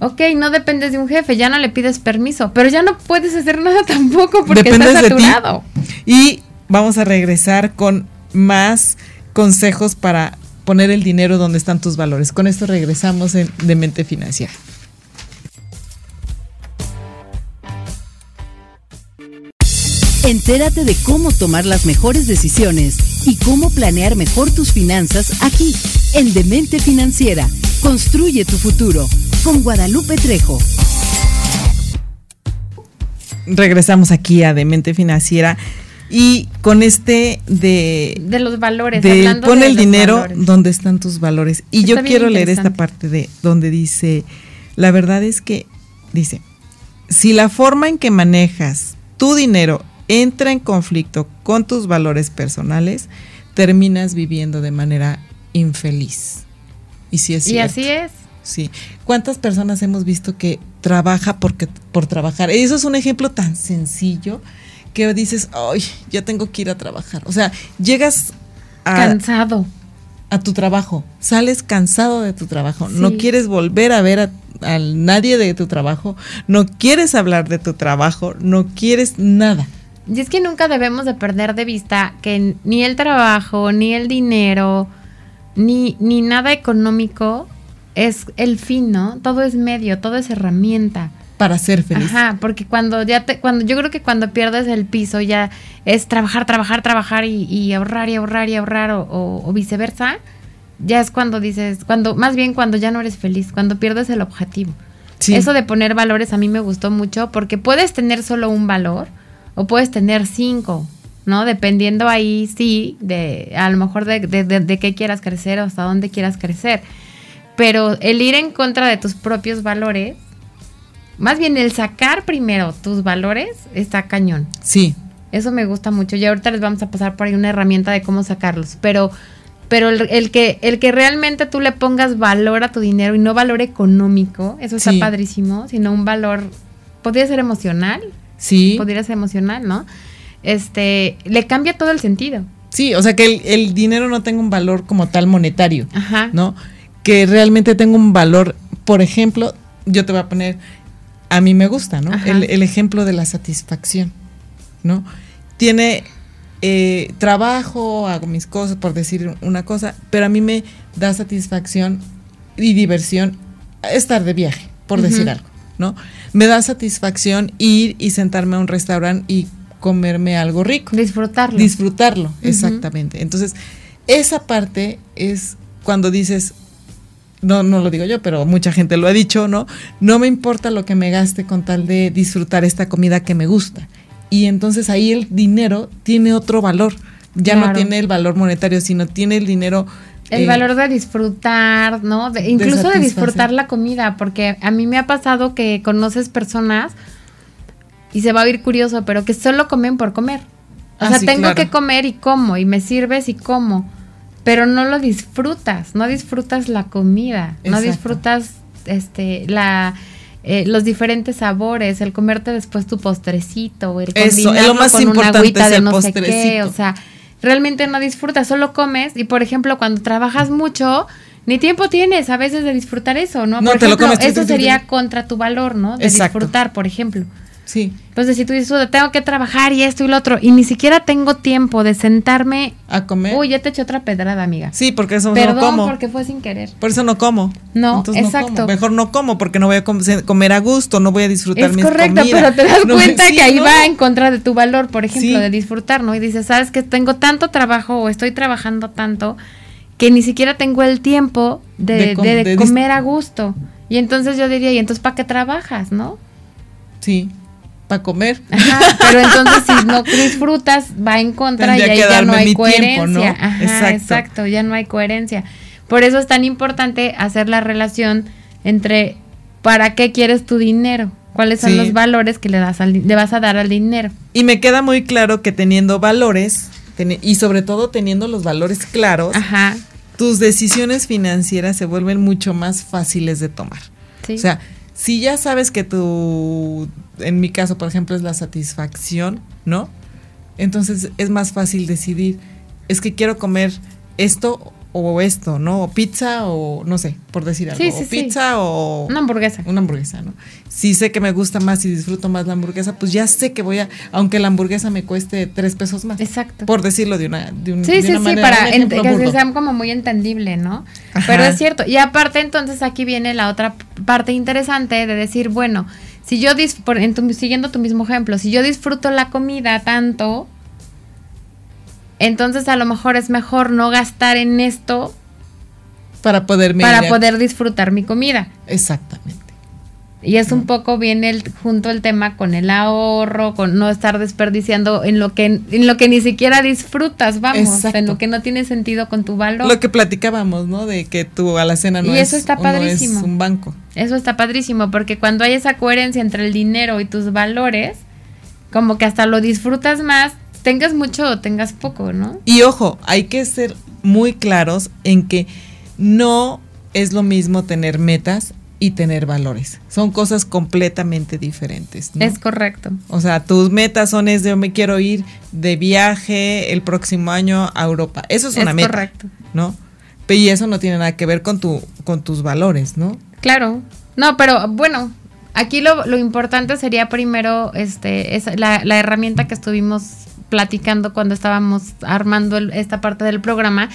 Speaker 2: Ok, no dependes de un jefe, ya no le pides permiso, pero ya no puedes hacer nada tampoco porque estás saturado.
Speaker 1: Y vamos a regresar con más consejos para poner el dinero donde están tus valores. Con esto regresamos en, de mente financiera.
Speaker 3: Entérate de cómo tomar las mejores decisiones y cómo planear mejor tus finanzas aquí, en Demente Financiera. Construye tu futuro con Guadalupe Trejo.
Speaker 1: Regresamos aquí a Demente Financiera y con este de
Speaker 2: de los valores
Speaker 1: de pon el dinero donde están tus valores y yo quiero leer esta parte de donde dice la verdad es que dice si la forma en que manejas tu dinero entra en conflicto con tus valores personales terminas viviendo de manera infeliz. Y si es
Speaker 2: y así es
Speaker 1: sí cuántas personas hemos visto que trabaja porque por trabajar eso es un ejemplo tan sencillo que dices, ay, ya tengo que ir a trabajar. O sea, llegas
Speaker 2: cansado
Speaker 1: a tu trabajo, sales cansado de tu trabajo, no quieres volver a ver a, a, nadie de tu trabajo, no quieres hablar de tu trabajo, no quieres nada.
Speaker 2: Y es que nunca debemos de perder de vista que ni el trabajo, ni el dinero, ni, ni nada económico es el fin, ¿no? Todo es medio, todo es herramienta
Speaker 1: para ser feliz.
Speaker 2: Ajá, porque cuando ya te, cuando yo creo que cuando pierdes el piso ya es trabajar, trabajar, trabajar y, ahorrar y ahorrar y ahorrar o, viceversa, ya es cuando dices, cuando, más bien cuando ya no eres feliz, cuando pierdes el objetivo. Eso de poner valores a mí me gustó mucho porque puedes tener solo un valor o puedes tener cinco, ¿no? Dependiendo ahí, sí, de a lo mejor de, de, de qué quieras crecer o hasta dónde quieras crecer. Pero el ir en contra de tus propios valores más bien el sacar primero tus valores está cañón.
Speaker 1: Sí.
Speaker 2: Eso me gusta mucho. Y ahorita les vamos a pasar por ahí una herramienta de cómo sacarlos. Pero, pero el, que, el que realmente tú le pongas valor a tu dinero y no valor económico, eso está padrísimo, sino un valor, podría ser emocional.
Speaker 1: Sí.
Speaker 2: Podría ser emocional, ¿no? Este, le cambia todo el sentido.
Speaker 1: Sí, o sea que el, el dinero no tenga un valor como tal monetario,
Speaker 2: Ajá.
Speaker 1: ¿no? Que realmente tenga un valor, por ejemplo, yo te voy a poner a mí me gusta, ¿no? El, ejemplo de la satisfacción, ¿no? Tiene eh, trabajo, hago mis cosas, por decir una cosa, pero a mí me da satisfacción y diversión estar de viaje, por decir algo, ¿no? Me da satisfacción ir y sentarme a un restaurante y comerme algo rico.
Speaker 2: Disfrutarlo.
Speaker 1: Disfrutarlo, exactamente. Entonces, esa parte es cuando dices, no, no lo digo yo, pero mucha gente lo ha dicho, ¿no? No me importa lo que me gaste con tal de disfrutar esta comida que me gusta. Y entonces ahí el dinero tiene otro valor. Ya no tiene el valor monetario, sino tiene el dinero.
Speaker 2: El eh, valor de disfrutar, ¿no? incluso de, disfrutar la comida, porque a mí me ha pasado que conoces personas, y se va a oír curioso, pero que solo comen por comer. O ah, sea, tengo que comer y como, y me sirves y como pero no lo disfrutas, no disfrutas la comida, no disfrutas este la eh, los diferentes sabores, el comerte después tu postrecito, el
Speaker 1: Eso, lo más con una agüita de no sé qué,
Speaker 2: o sea, realmente no disfrutas, solo comes y por ejemplo cuando trabajas mucho ni tiempo tienes a veces de disfrutar eso, ¿no?
Speaker 1: no
Speaker 2: por
Speaker 1: te
Speaker 2: ejemplo,
Speaker 1: lo comes,
Speaker 2: eso sería contra tu valor, ¿no? De disfrutar, por ejemplo.
Speaker 1: Sí.
Speaker 2: Entonces, si tú dices, tengo que trabajar y esto y lo otro, y ni siquiera tengo tiempo de sentarme
Speaker 1: a comer.
Speaker 2: Uy, ya te eché otra pedrada, amiga.
Speaker 1: Sí, porque eso
Speaker 2: Perdón
Speaker 1: no como.
Speaker 2: porque fue sin querer.
Speaker 1: Por eso no como.
Speaker 2: No, exacto.
Speaker 1: Mejor no como porque no voy a comer a gusto, no voy a disfrutar
Speaker 2: es correcto, pero te das cuenta que ahí va en contra de tu valor, por ejemplo, de disfrutar, ¿no? Y dices, sabes que tengo tanto trabajo o estoy trabajando tanto que ni siquiera tengo el tiempo de,
Speaker 1: De com-
Speaker 2: de
Speaker 1: de dis-
Speaker 2: comer a gusto. Y entonces yo diría, ¿y entonces para qué trabajas, no?
Speaker 1: Sí, para comer.
Speaker 2: Ajá, pero entonces si no disfrutas, va en contra
Speaker 1: Tendría
Speaker 2: y ahí ya no hay
Speaker 1: tiempo, ¿no?
Speaker 2: coherencia. Ajá,
Speaker 1: Exacto.
Speaker 2: exacto. ya no hay coherencia. Por eso es tan importante hacer la relación entre para qué quieres tu dinero, cuáles son
Speaker 1: Sí.
Speaker 2: los valores que le das al, le vas a dar al dinero.
Speaker 1: Y me queda muy claro que teniendo valores, y sobre todo teniendo los valores claros,
Speaker 2: Ajá.
Speaker 1: tus decisiones financieras se vuelven mucho más fáciles de tomar.
Speaker 2: Sí.
Speaker 1: O sea, si ya sabes que tu, en mi caso, por ejemplo, es la satisfacción, ¿no? Entonces es más fácil decidir, es que quiero comer esto o esto, ¿no? O pizza o no sé, por decir algo.
Speaker 2: Sí, sí,
Speaker 1: o
Speaker 2: sí.
Speaker 1: pizza o
Speaker 2: Una hamburguesa.
Speaker 1: una hamburguesa, ¿no? Si sé que me gusta más y disfruto más la hamburguesa, pues ya sé que voy a, aunque la hamburguesa me cueste tres pesos más.
Speaker 2: Exacto.
Speaker 1: Por decirlo de una, de un-
Speaker 2: Sí,
Speaker 1: de
Speaker 2: sí,
Speaker 1: una
Speaker 2: sí,
Speaker 1: manera,
Speaker 2: para
Speaker 1: un
Speaker 2: ent-
Speaker 1: ejemplo
Speaker 2: que sea como muy entendible, ¿no?
Speaker 1: Ajá.
Speaker 2: Pero es cierto. Y aparte, entonces aquí viene la otra parte interesante de decir, bueno, si yo, dis- por- en tu- siguiendo tu mismo ejemplo, si yo disfruto la comida tanto, entonces a lo mejor es mejor no gastar en esto
Speaker 1: Para poderme ir
Speaker 2: para poder disfrutar mi comida.
Speaker 1: Exactamente.
Speaker 2: Y es un poco viene el, junto el tema con el ahorro, con no estar desperdiciando en lo que en lo que ni siquiera disfrutas, vamos,
Speaker 1: Exacto.
Speaker 2: en lo que no tiene sentido con tu valor.
Speaker 1: Lo que platicábamos, ¿no? De que tu alacena no
Speaker 2: Y
Speaker 1: es,
Speaker 2: eso está
Speaker 1: no
Speaker 2: padrísimo.
Speaker 1: es un banco.
Speaker 2: Eso está padrísimo porque cuando hay esa coherencia entre el dinero y tus valores, como que hasta lo disfrutas más, tengas mucho o tengas poco, ¿no?
Speaker 1: Y ojo, hay que ser muy claros en que no es lo mismo tener metas y tener valores. Son cosas completamente diferentes. ¿no?
Speaker 2: Es correcto.
Speaker 1: O sea, tus metas son es de yo me quiero ir de viaje el próximo año a Europa. Eso es una
Speaker 2: Es
Speaker 1: meta,
Speaker 2: correcto.
Speaker 1: ¿no? Y eso no tiene nada que ver con tu con tus valores, ¿no?
Speaker 2: Claro. No, pero bueno, aquí lo, lo importante sería primero este es la, la herramienta que estuvimos platicando cuando estábamos armando el- esta parte del programa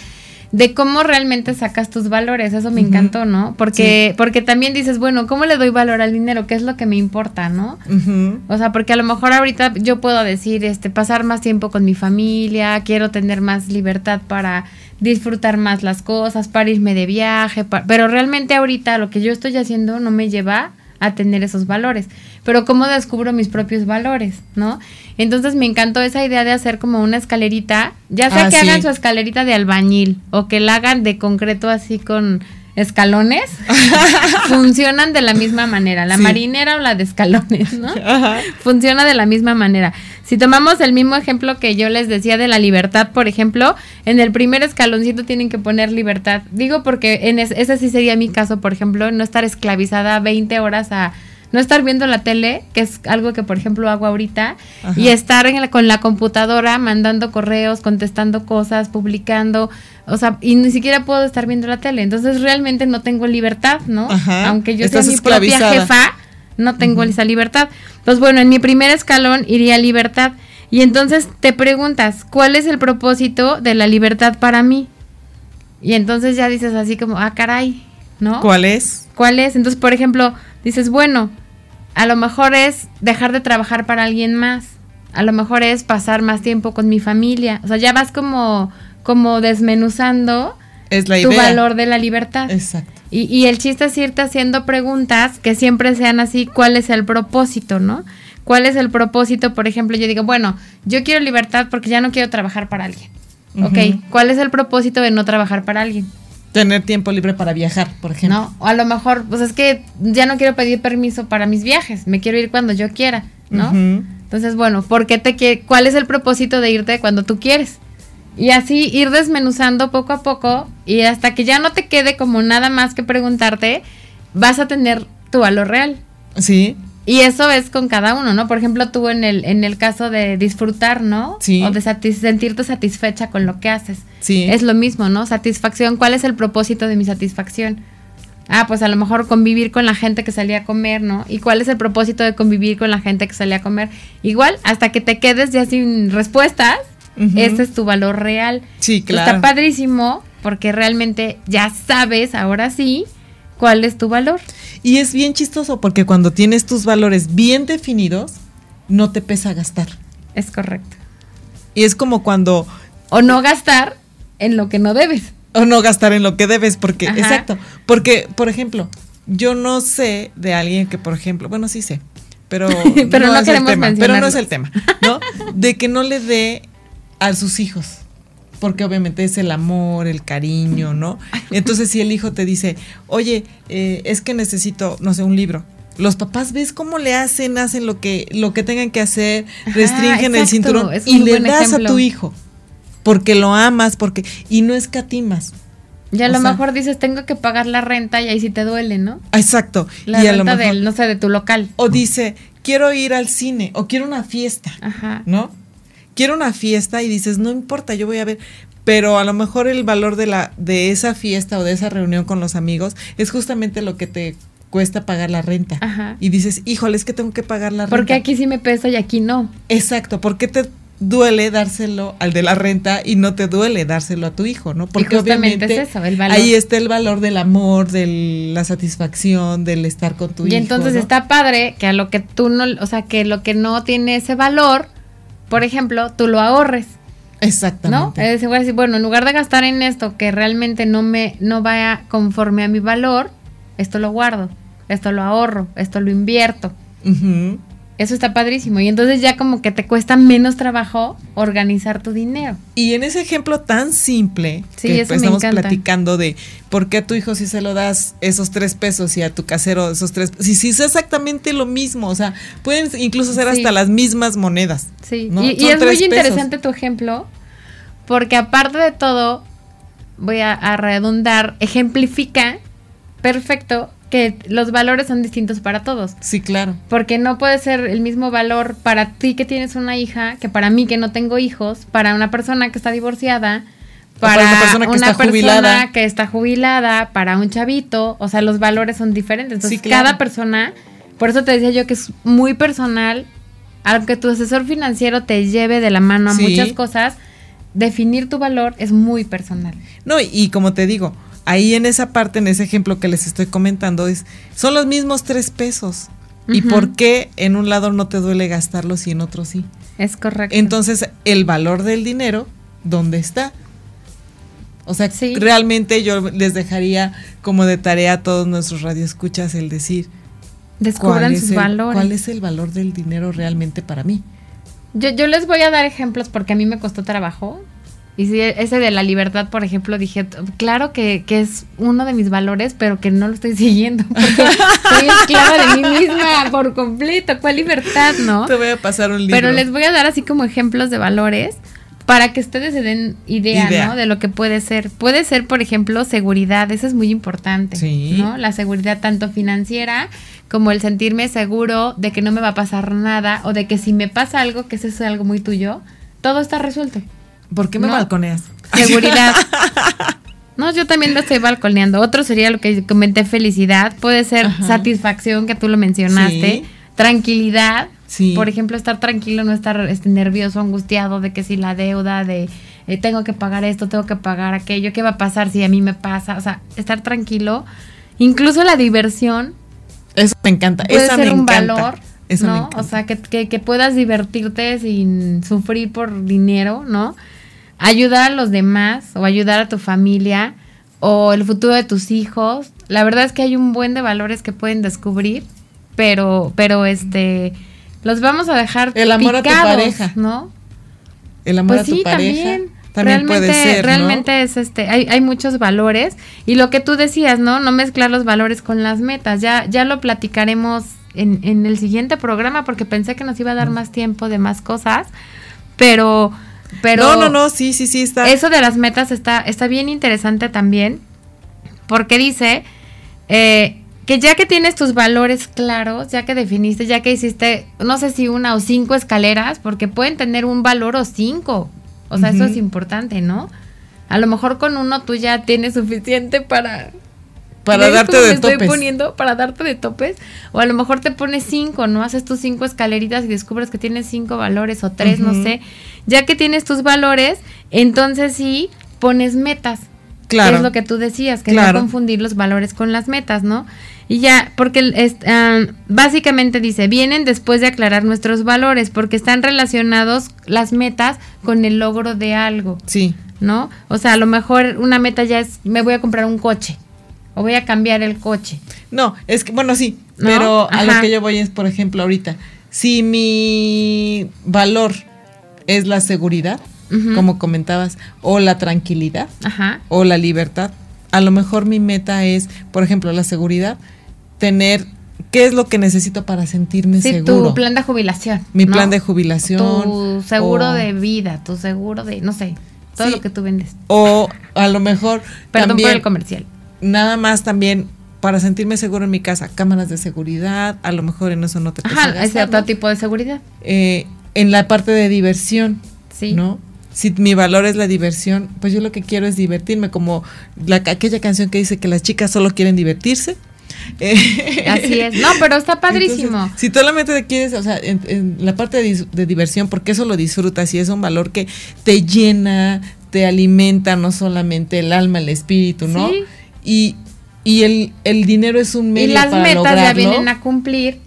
Speaker 2: de cómo realmente sacas tus valores, eso me encantó, ¿no? Porque porque también dices, bueno, ¿cómo le doy valor al dinero? ¿Qué es lo que me importa, no? O sea, porque a lo mejor ahorita yo puedo decir, este, pasar más tiempo con mi familia, quiero tener más libertad para disfrutar más las cosas, para irme de viaje, pero realmente ahorita lo que yo estoy haciendo no me lleva a tener esos valores. Pero ¿cómo descubro mis propios valores, no? Entonces me encantó esa idea de hacer como una escalerita, ya sea
Speaker 1: Ah,
Speaker 2: que
Speaker 1: sí.
Speaker 2: hagan su escalerita de albañil o que la hagan de concreto así con escalones, funcionan de la misma manera, la
Speaker 1: Sí.
Speaker 2: marinera o la de escalones, ¿no?
Speaker 1: Ajá.
Speaker 2: funciona de la misma manera. Si tomamos el mismo ejemplo que yo les decía de la libertad, por ejemplo, en el primer escaloncito tienen que poner libertad. Digo porque en es- ese sí sería mi caso, por ejemplo, no estar esclavizada 20 horas a no estar viendo la tele, que es algo que por ejemplo hago ahorita,
Speaker 1: Ajá.
Speaker 2: y estar en la- con la computadora mandando correos, contestando cosas, publicando, o sea, y ni siquiera puedo estar viendo la tele. Entonces realmente no tengo libertad, ¿no?
Speaker 1: Ajá.
Speaker 2: Aunque yo
Speaker 1: Estás
Speaker 2: sea mi propia jefa, no tengo esa libertad. Pues bueno, en mi primer escalón iría libertad. Y entonces te preguntas, ¿cuál es el propósito de la libertad para mí? Y entonces ya dices así como, ah, caray, ¿no?
Speaker 1: ¿Cuál es?
Speaker 2: ¿Cuál es? Entonces, por ejemplo, dices, bueno, a lo mejor es dejar de trabajar para alguien más. A lo mejor es pasar más tiempo con mi familia. O sea, ya vas como, como desmenuzando
Speaker 1: Es la
Speaker 2: tu valor de la libertad.
Speaker 1: Exacto.
Speaker 2: Y, y el chiste es irte haciendo preguntas que siempre sean así, ¿cuál es el propósito, no? ¿Cuál es el propósito? Por ejemplo, yo digo, bueno, yo quiero libertad porque ya no quiero trabajar para alguien. Ok, ¿cuál es el propósito de no trabajar para alguien?
Speaker 1: Tener tiempo libre para viajar, por ejemplo.
Speaker 2: ¿No? O a lo mejor, pues es que ya no quiero pedir permiso para mis viajes, me quiero ir cuando yo quiera, ¿no? Entonces, bueno, ¿por qué te quie- ¿cuál es el propósito de irte cuando tú quieres? Y así ir desmenuzando poco a poco y hasta que ya no te quede como nada más que preguntarte, vas a tener tu valor real.
Speaker 1: Sí,
Speaker 2: Y eso es con cada uno, ¿no? Por ejemplo, tú en el, en el caso de disfrutar, ¿no?
Speaker 1: Sí.
Speaker 2: O de satis- sentirte satisfecha con lo que haces.
Speaker 1: sí.
Speaker 2: Es lo mismo, ¿no? Satisfacción. ¿Cuál es el propósito de mi satisfacción? Ah, pues a lo mejor convivir con la gente que salía a comer, ¿no? ¿Y cuál es el propósito de convivir con la gente que salía a comer? Igual, hasta que te quedes ya sin respuestas, ese es tu valor real.
Speaker 1: Sí, claro.
Speaker 2: Está padrísimo porque realmente ya sabes, ahora sí, cuál es tu valor.
Speaker 1: Y es bien chistoso porque cuando tienes tus valores bien definidos, no te pesa gastar.
Speaker 2: Es correcto.
Speaker 1: Y es como cuando,
Speaker 2: O no gastar en lo que no debes.
Speaker 1: O no gastar en lo que debes, porque,
Speaker 2: Ajá.
Speaker 1: exacto. Porque, por ejemplo, yo no sé de alguien que, por ejemplo, bueno, sí sé, pero,
Speaker 2: Pero no
Speaker 1: es el
Speaker 2: queremos
Speaker 1: tema, pero no es el tema, ¿no? De que no le dé a sus hijos. Porque obviamente es el amor, el cariño, ¿no? Entonces, si el hijo te dice, oye, eh, es que necesito, no sé, un libro. Los papás ves cómo le hacen, hacen lo que, lo que tengan que hacer,
Speaker 2: Ajá,
Speaker 1: restringen el cinturón y le das
Speaker 2: ejemplo.
Speaker 1: a tu hijo. Porque lo amas, porque, y no escatimas.
Speaker 2: Y a
Speaker 1: O
Speaker 2: lo
Speaker 1: sea-
Speaker 2: mejor dices, tengo que pagar la renta y ahí sí te duele, ¿no?
Speaker 1: Exacto.
Speaker 2: La
Speaker 1: y a lo
Speaker 2: renta
Speaker 1: mejor,
Speaker 2: del, no sé, de tu local.
Speaker 1: o dice, quiero ir al cine, o quiero una fiesta,
Speaker 2: Ajá.
Speaker 1: ¿no? Quiero una fiesta y dices, no importa, yo voy a ver. Pero a lo mejor el valor de la, de esa fiesta o de esa reunión con los amigos es justamente lo que te cuesta pagar la renta.
Speaker 2: Ajá.
Speaker 1: Y dices, híjole, es que tengo que pagar la renta.
Speaker 2: Porque aquí sí me pesa y aquí no.
Speaker 1: Exacto, ¿por qué te duele dárselo al de la renta y no te duele dárselo a tu hijo, no? Porque
Speaker 2: justamente
Speaker 1: obviamente
Speaker 2: es eso, el valor.
Speaker 1: ahí está el valor del amor, de la satisfacción, del estar con tu
Speaker 2: y
Speaker 1: hijo.
Speaker 2: entonces
Speaker 1: ¿no?
Speaker 2: está padre que a lo que tú no, o sea, que lo que no tiene ese valor, por ejemplo, tú lo ahorres, ¿no?
Speaker 1: Exactamente.
Speaker 2: Es decir, bueno, en lugar de gastar en esto que realmente no me no vaya conforme a mi valor, esto lo guardo, esto lo ahorro, esto lo invierto. Eso está padrísimo. Y entonces ya como que te cuesta menos trabajo organizar tu dinero.
Speaker 1: Y en ese ejemplo tan simple
Speaker 2: Sí,
Speaker 1: que estamos
Speaker 2: encanta.
Speaker 1: platicando de por qué a tu hijo si se lo das esos tres pesos y a tu casero esos tres si sí es exactamente lo mismo, o sea, pueden incluso ser
Speaker 2: Sí.
Speaker 1: hasta las mismas monedas.
Speaker 2: Sí,
Speaker 1: ¿no?
Speaker 2: y, es muy
Speaker 1: pesos.
Speaker 2: interesante tu ejemplo, porque aparte de todo, voy a, a redundar, ejemplifica perfecto que los valores son distintos para todos.
Speaker 1: Sí, claro.
Speaker 2: Porque no puede ser el mismo valor para ti que tienes una hija, que para mí que no tengo hijos, para una persona que está divorciada,
Speaker 1: para
Speaker 2: para,
Speaker 1: una persona que
Speaker 2: una
Speaker 1: está
Speaker 2: persona
Speaker 1: jubilada.
Speaker 2: que está jubilada, para un chavito, o sea, los valores son diferentes. Entonces,
Speaker 1: Sí, claro.
Speaker 2: cada persona, por eso te decía yo que es muy personal, aunque tu asesor financiero te lleve de la mano a
Speaker 1: Sí.
Speaker 2: muchas cosas, definir tu valor es muy personal.
Speaker 1: No, y como te digo, ahí en esa parte, en ese ejemplo que les estoy comentando, es, son los mismos tres pesos. ¿Y por qué en un lado no te duele gastarlos y en otro sí?
Speaker 2: Es correcto.
Speaker 1: Entonces, el valor del dinero, ¿dónde está? O sea,
Speaker 2: Sí.
Speaker 1: realmente yo les dejaría como de tarea a todos nuestros radioescuchas el decir
Speaker 2: Descubran
Speaker 1: es
Speaker 2: sus
Speaker 1: el,
Speaker 2: valores.
Speaker 1: cuál es el valor del dinero realmente para mí.
Speaker 2: Yo, yo les voy a dar ejemplos porque a mí me costó trabajo. Y sí, ese de la libertad, por ejemplo, dije, claro que, que es uno de mis valores, pero que no lo estoy siguiendo. Porque soy esclava de mí misma por completo. ¿Cuál libertad, no?
Speaker 1: Te voy a pasar un libro.
Speaker 2: Pero les voy a dar así como ejemplos de valores para que ustedes se den idea,
Speaker 1: Idea.
Speaker 2: ¿no? De lo que puede ser. Puede ser, por ejemplo, seguridad. Eso es muy importante.
Speaker 1: Sí.
Speaker 2: ¿No? La seguridad tanto financiera como el sentirme seguro de que no me va a pasar nada o de que si me pasa algo, que eso es algo muy tuyo, todo está resuelto.
Speaker 1: ¿Por qué me
Speaker 2: No.
Speaker 1: balconeas?
Speaker 2: Seguridad. No, yo también lo estoy balconeando. Otro sería lo que comenté, felicidad. Puede ser
Speaker 1: Ajá.
Speaker 2: satisfacción, que tú lo mencionaste.
Speaker 1: Sí.
Speaker 2: Tranquilidad.
Speaker 1: Sí.
Speaker 2: Por ejemplo, estar tranquilo, no estar este, nervioso, angustiado de que si la deuda, de eh, tengo que pagar esto, tengo que pagar aquello, ¿qué va a pasar si a mí me pasa? O sea, estar tranquilo. Incluso la diversión
Speaker 1: Eso me encanta.
Speaker 2: puede
Speaker 1: Esa
Speaker 2: ser
Speaker 1: me
Speaker 2: un
Speaker 1: encanta.
Speaker 2: valor,
Speaker 1: me
Speaker 2: ¿no?
Speaker 1: encanta.
Speaker 2: O sea, que, que, que puedas divertirte sin sufrir por dinero, ¿no? Ayudar a los demás o ayudar a tu familia o el futuro de tus hijos. La verdad es que hay un buen de valores que pueden descubrir, pero, pero este, los vamos a dejar
Speaker 1: El amor a tu pareja.
Speaker 2: ¿no?
Speaker 1: El amor
Speaker 2: Pues
Speaker 1: a tu
Speaker 2: sí,
Speaker 1: pareja
Speaker 2: también.
Speaker 1: también,
Speaker 2: realmente,
Speaker 1: puede ser, ¿no?
Speaker 2: realmente es este, hay, hay muchos valores y lo que tú decías, ¿no? No mezclar los valores con las metas. Ya, ya lo platicaremos en, en el siguiente programa porque pensé que nos iba a dar más tiempo de más cosas, pero, pero
Speaker 1: no, no, no, sí, sí, sí está.
Speaker 2: eso de las metas está, está bien interesante también, porque dice eh, que ya que tienes tus valores claros, ya que definiste, ya que hiciste, no sé si una o cinco escaleras, porque pueden tener un valor o cinco. O sea, eso es importante, ¿no? A lo mejor con uno tú ya tienes suficiente para...
Speaker 1: para
Speaker 2: ¿Ves
Speaker 1: darte
Speaker 2: me
Speaker 1: de
Speaker 2: estoy
Speaker 1: topes.
Speaker 2: poniendo para darte de topes o a lo mejor te pones cinco no haces tus cinco escaleritas y descubres que tienes cinco valores o tres no sé ya que tienes tus valores entonces sí pones metas
Speaker 1: Claro.
Speaker 2: que es lo que tú decías que
Speaker 1: Claro.
Speaker 2: no confundir los valores con las metas no y ya porque es- básicamente dice vienen después de aclarar nuestros valores porque están relacionados las metas con el logro de algo
Speaker 1: Sí.
Speaker 2: ¿no? O sea, a lo mejor una meta ya es, me voy a comprar un coche o voy a cambiar el coche.
Speaker 1: No, es que, bueno, sí, pero a lo que yo voy es, por ejemplo, ahorita, si mi valor es la seguridad, como comentabas, o la tranquilidad, o la libertad, a lo mejor mi meta es, por ejemplo, la seguridad, tener ¿Qué es lo que necesito para sentirme sí, seguro?
Speaker 2: Tu plan de jubilación.
Speaker 1: Mi plan de jubilación.
Speaker 2: Tu seguro de vida, tu seguro de, no sé, todo lo que tú vendes.
Speaker 1: O a lo mejor.
Speaker 2: Perdón por el comercial.
Speaker 1: Nada más también para sentirme seguro en mi casa, cámaras de seguridad, a lo mejor en eso no te
Speaker 2: Ajá, ese otro tipo de seguridad.
Speaker 1: Eh, en la parte de diversión, sí. ¿no? Si mi valor es la diversión, pues yo lo que quiero es divertirme, como la, aquella canción que dice que las chicas solo quieren divertirse.
Speaker 2: Así es. No, pero está padrísimo.
Speaker 1: si solamente te quieres, o sea, en, la parte de, diversión, porque eso lo disfrutas y es un valor que te llena, te alimenta no solamente el alma, el espíritu, ¿no? Y, y el, el, dinero es un medio. Y las metas ya vienen
Speaker 2: a cumplir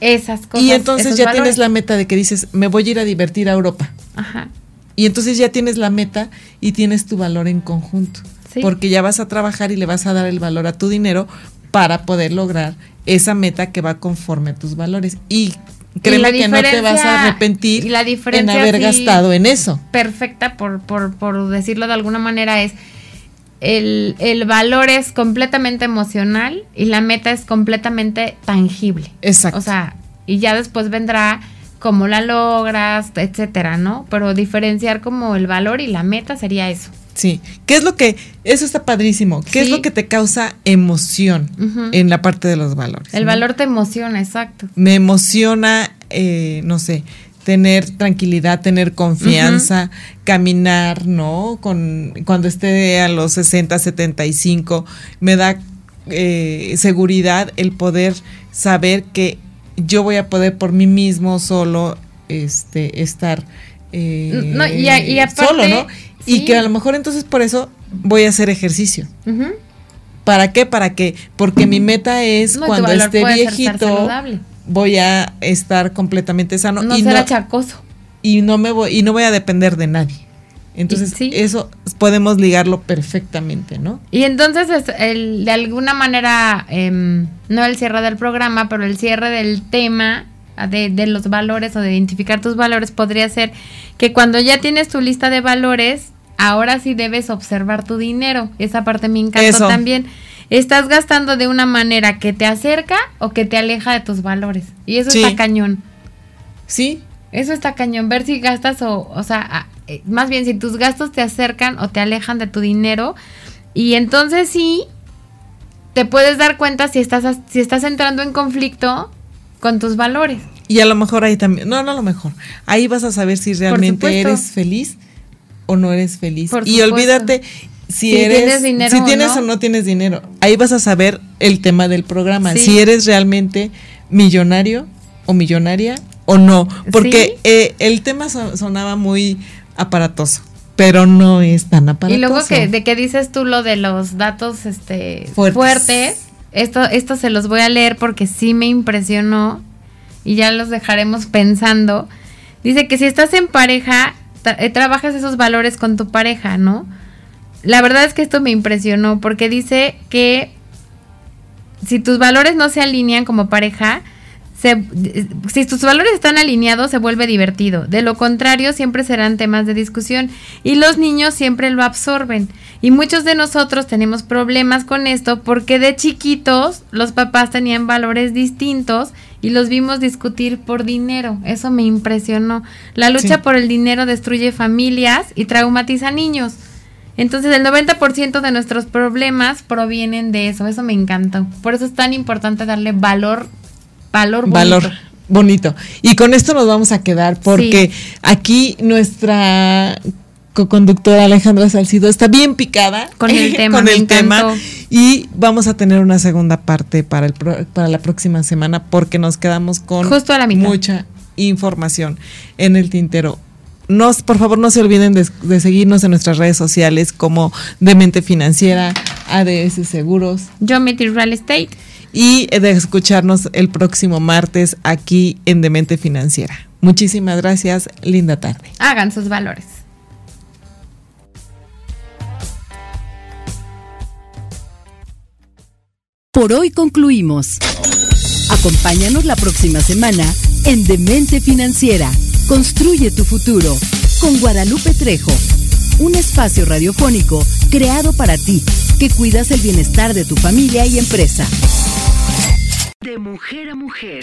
Speaker 2: esas cosas.
Speaker 1: Y entonces ya tienes la meta de que dices, me voy a ir a divertir a Europa.
Speaker 2: Ajá.
Speaker 1: Y entonces ya tienes la meta y tienes tu valor en conjunto. Porque ya vas a trabajar y le vas a dar el valor a tu dinero para poder lograr esa meta que va conforme a tus valores. Y créeme que no te vas a arrepentir
Speaker 2: la
Speaker 1: en haber gastado en eso.
Speaker 2: Perfecta, por, por, por decirlo de alguna manera, es el, el, valor es completamente emocional y la meta es completamente tangible.
Speaker 1: Exacto.
Speaker 2: O sea, y ya después vendrá cómo la logras, etcétera, ¿no? Pero diferenciar como el valor y la meta sería eso.
Speaker 1: Sí. ¿Qué es lo que, eso está padrísimo, qué es lo que te causa emoción en la parte de los valores?
Speaker 2: El valor te emociona, exacto.
Speaker 1: Me emociona, eh, no sé, tener tranquilidad, tener confianza, caminar, ¿no? Con, cuando esté a los 60, 75, me da eh, seguridad el poder saber que yo voy a poder por mí mismo solo este, estar eh,
Speaker 2: no, y, y aparte,
Speaker 1: solo, ¿no? Y que a lo mejor entonces por eso voy a hacer ejercicio. ¿Para qué? Para que, porque mi meta es cuando esté viejito, voy a estar completamente sano.
Speaker 2: No
Speaker 1: y
Speaker 2: ser achacoso.
Speaker 1: Y no me voy, y no voy a depender de nadie. Entonces, eso podemos ligarlo perfectamente, ¿no?
Speaker 2: Y entonces, el, de alguna manera, em, no el cierre del programa, pero el cierre del tema de, de, los valores o de identificar tus valores podría ser que cuando ya tienes tu lista de valores, ahora sí debes observar tu dinero. Esa parte me encantó también. Estás gastando de una manera que te acerca o que te aleja de tus valores. Y eso está cañón.
Speaker 1: Sí.
Speaker 2: Eso está cañón. Ver si gastas o, o sea, eh, más bien si tus gastos te acercan o te alejan de tu dinero. Y entonces sí, te puedes dar cuenta si estás, si estás entrando en conflicto con tus valores.
Speaker 1: Y a lo mejor ahí también, no, no a lo mejor, ahí vas a saber si realmente eres feliz o no eres feliz. y olvídate si, eres, tienes dinero si tienes o no. tienes dinero. Ahí vas a saber el tema del programa, si eres realmente millonario o millonaria o no, porque eh, el tema sonaba muy aparatoso pero no es tan aparatoso.
Speaker 2: Y luego que de qué dices tú lo de los datos este fuertes. esto esto se los voy a leer porque sí me impresionó y ya los dejaremos pensando. Dice que si estás en pareja eh, trabajas esos valores con tu pareja, ¿no? La verdad es que esto me impresionó porque dice que si tus valores no se alinean como pareja, si tus valores están alineados, se vuelve divertido. De lo contrario, siempre serán temas de discusión. Y los niños siempre lo absorben. Y muchos de nosotros tenemos problemas con esto porque de chiquitos los papás tenían valores distintos y los vimos discutir por dinero. Eso me impresionó. La lucha por el dinero destruye familias y traumatiza niños. Entonces el 90% de nuestros problemas provienen de eso. Eso me encantó. Por eso es tan importante darle valor Valor bonito.
Speaker 1: Valor bonito. Y con esto nos vamos a quedar porque aquí nuestra co-conductora Alejandra Salcido está bien picada
Speaker 2: con el tema.
Speaker 1: con el tema y vamos a tener una segunda parte para, el para la próxima semana porque nos quedamos con mucha información en el tintero no, por favor no se olviden de, de, seguirnos en nuestras redes sociales como Demente Financiera, ADS Seguros,
Speaker 2: Geometry Real Estate
Speaker 1: y de escucharnos el próximo martes aquí en Demente Financiera. Muchísimas gracias, linda tarde.
Speaker 2: Hagan sus valores.
Speaker 3: Por hoy concluimos. Acompáñanos la próxima semana en Demente Financiera Construye tu futuro con Guadalupe Trejo. Un espacio radiofónico creado para ti, que cuidas el bienestar de tu familia y empresa. De mujer a mujer.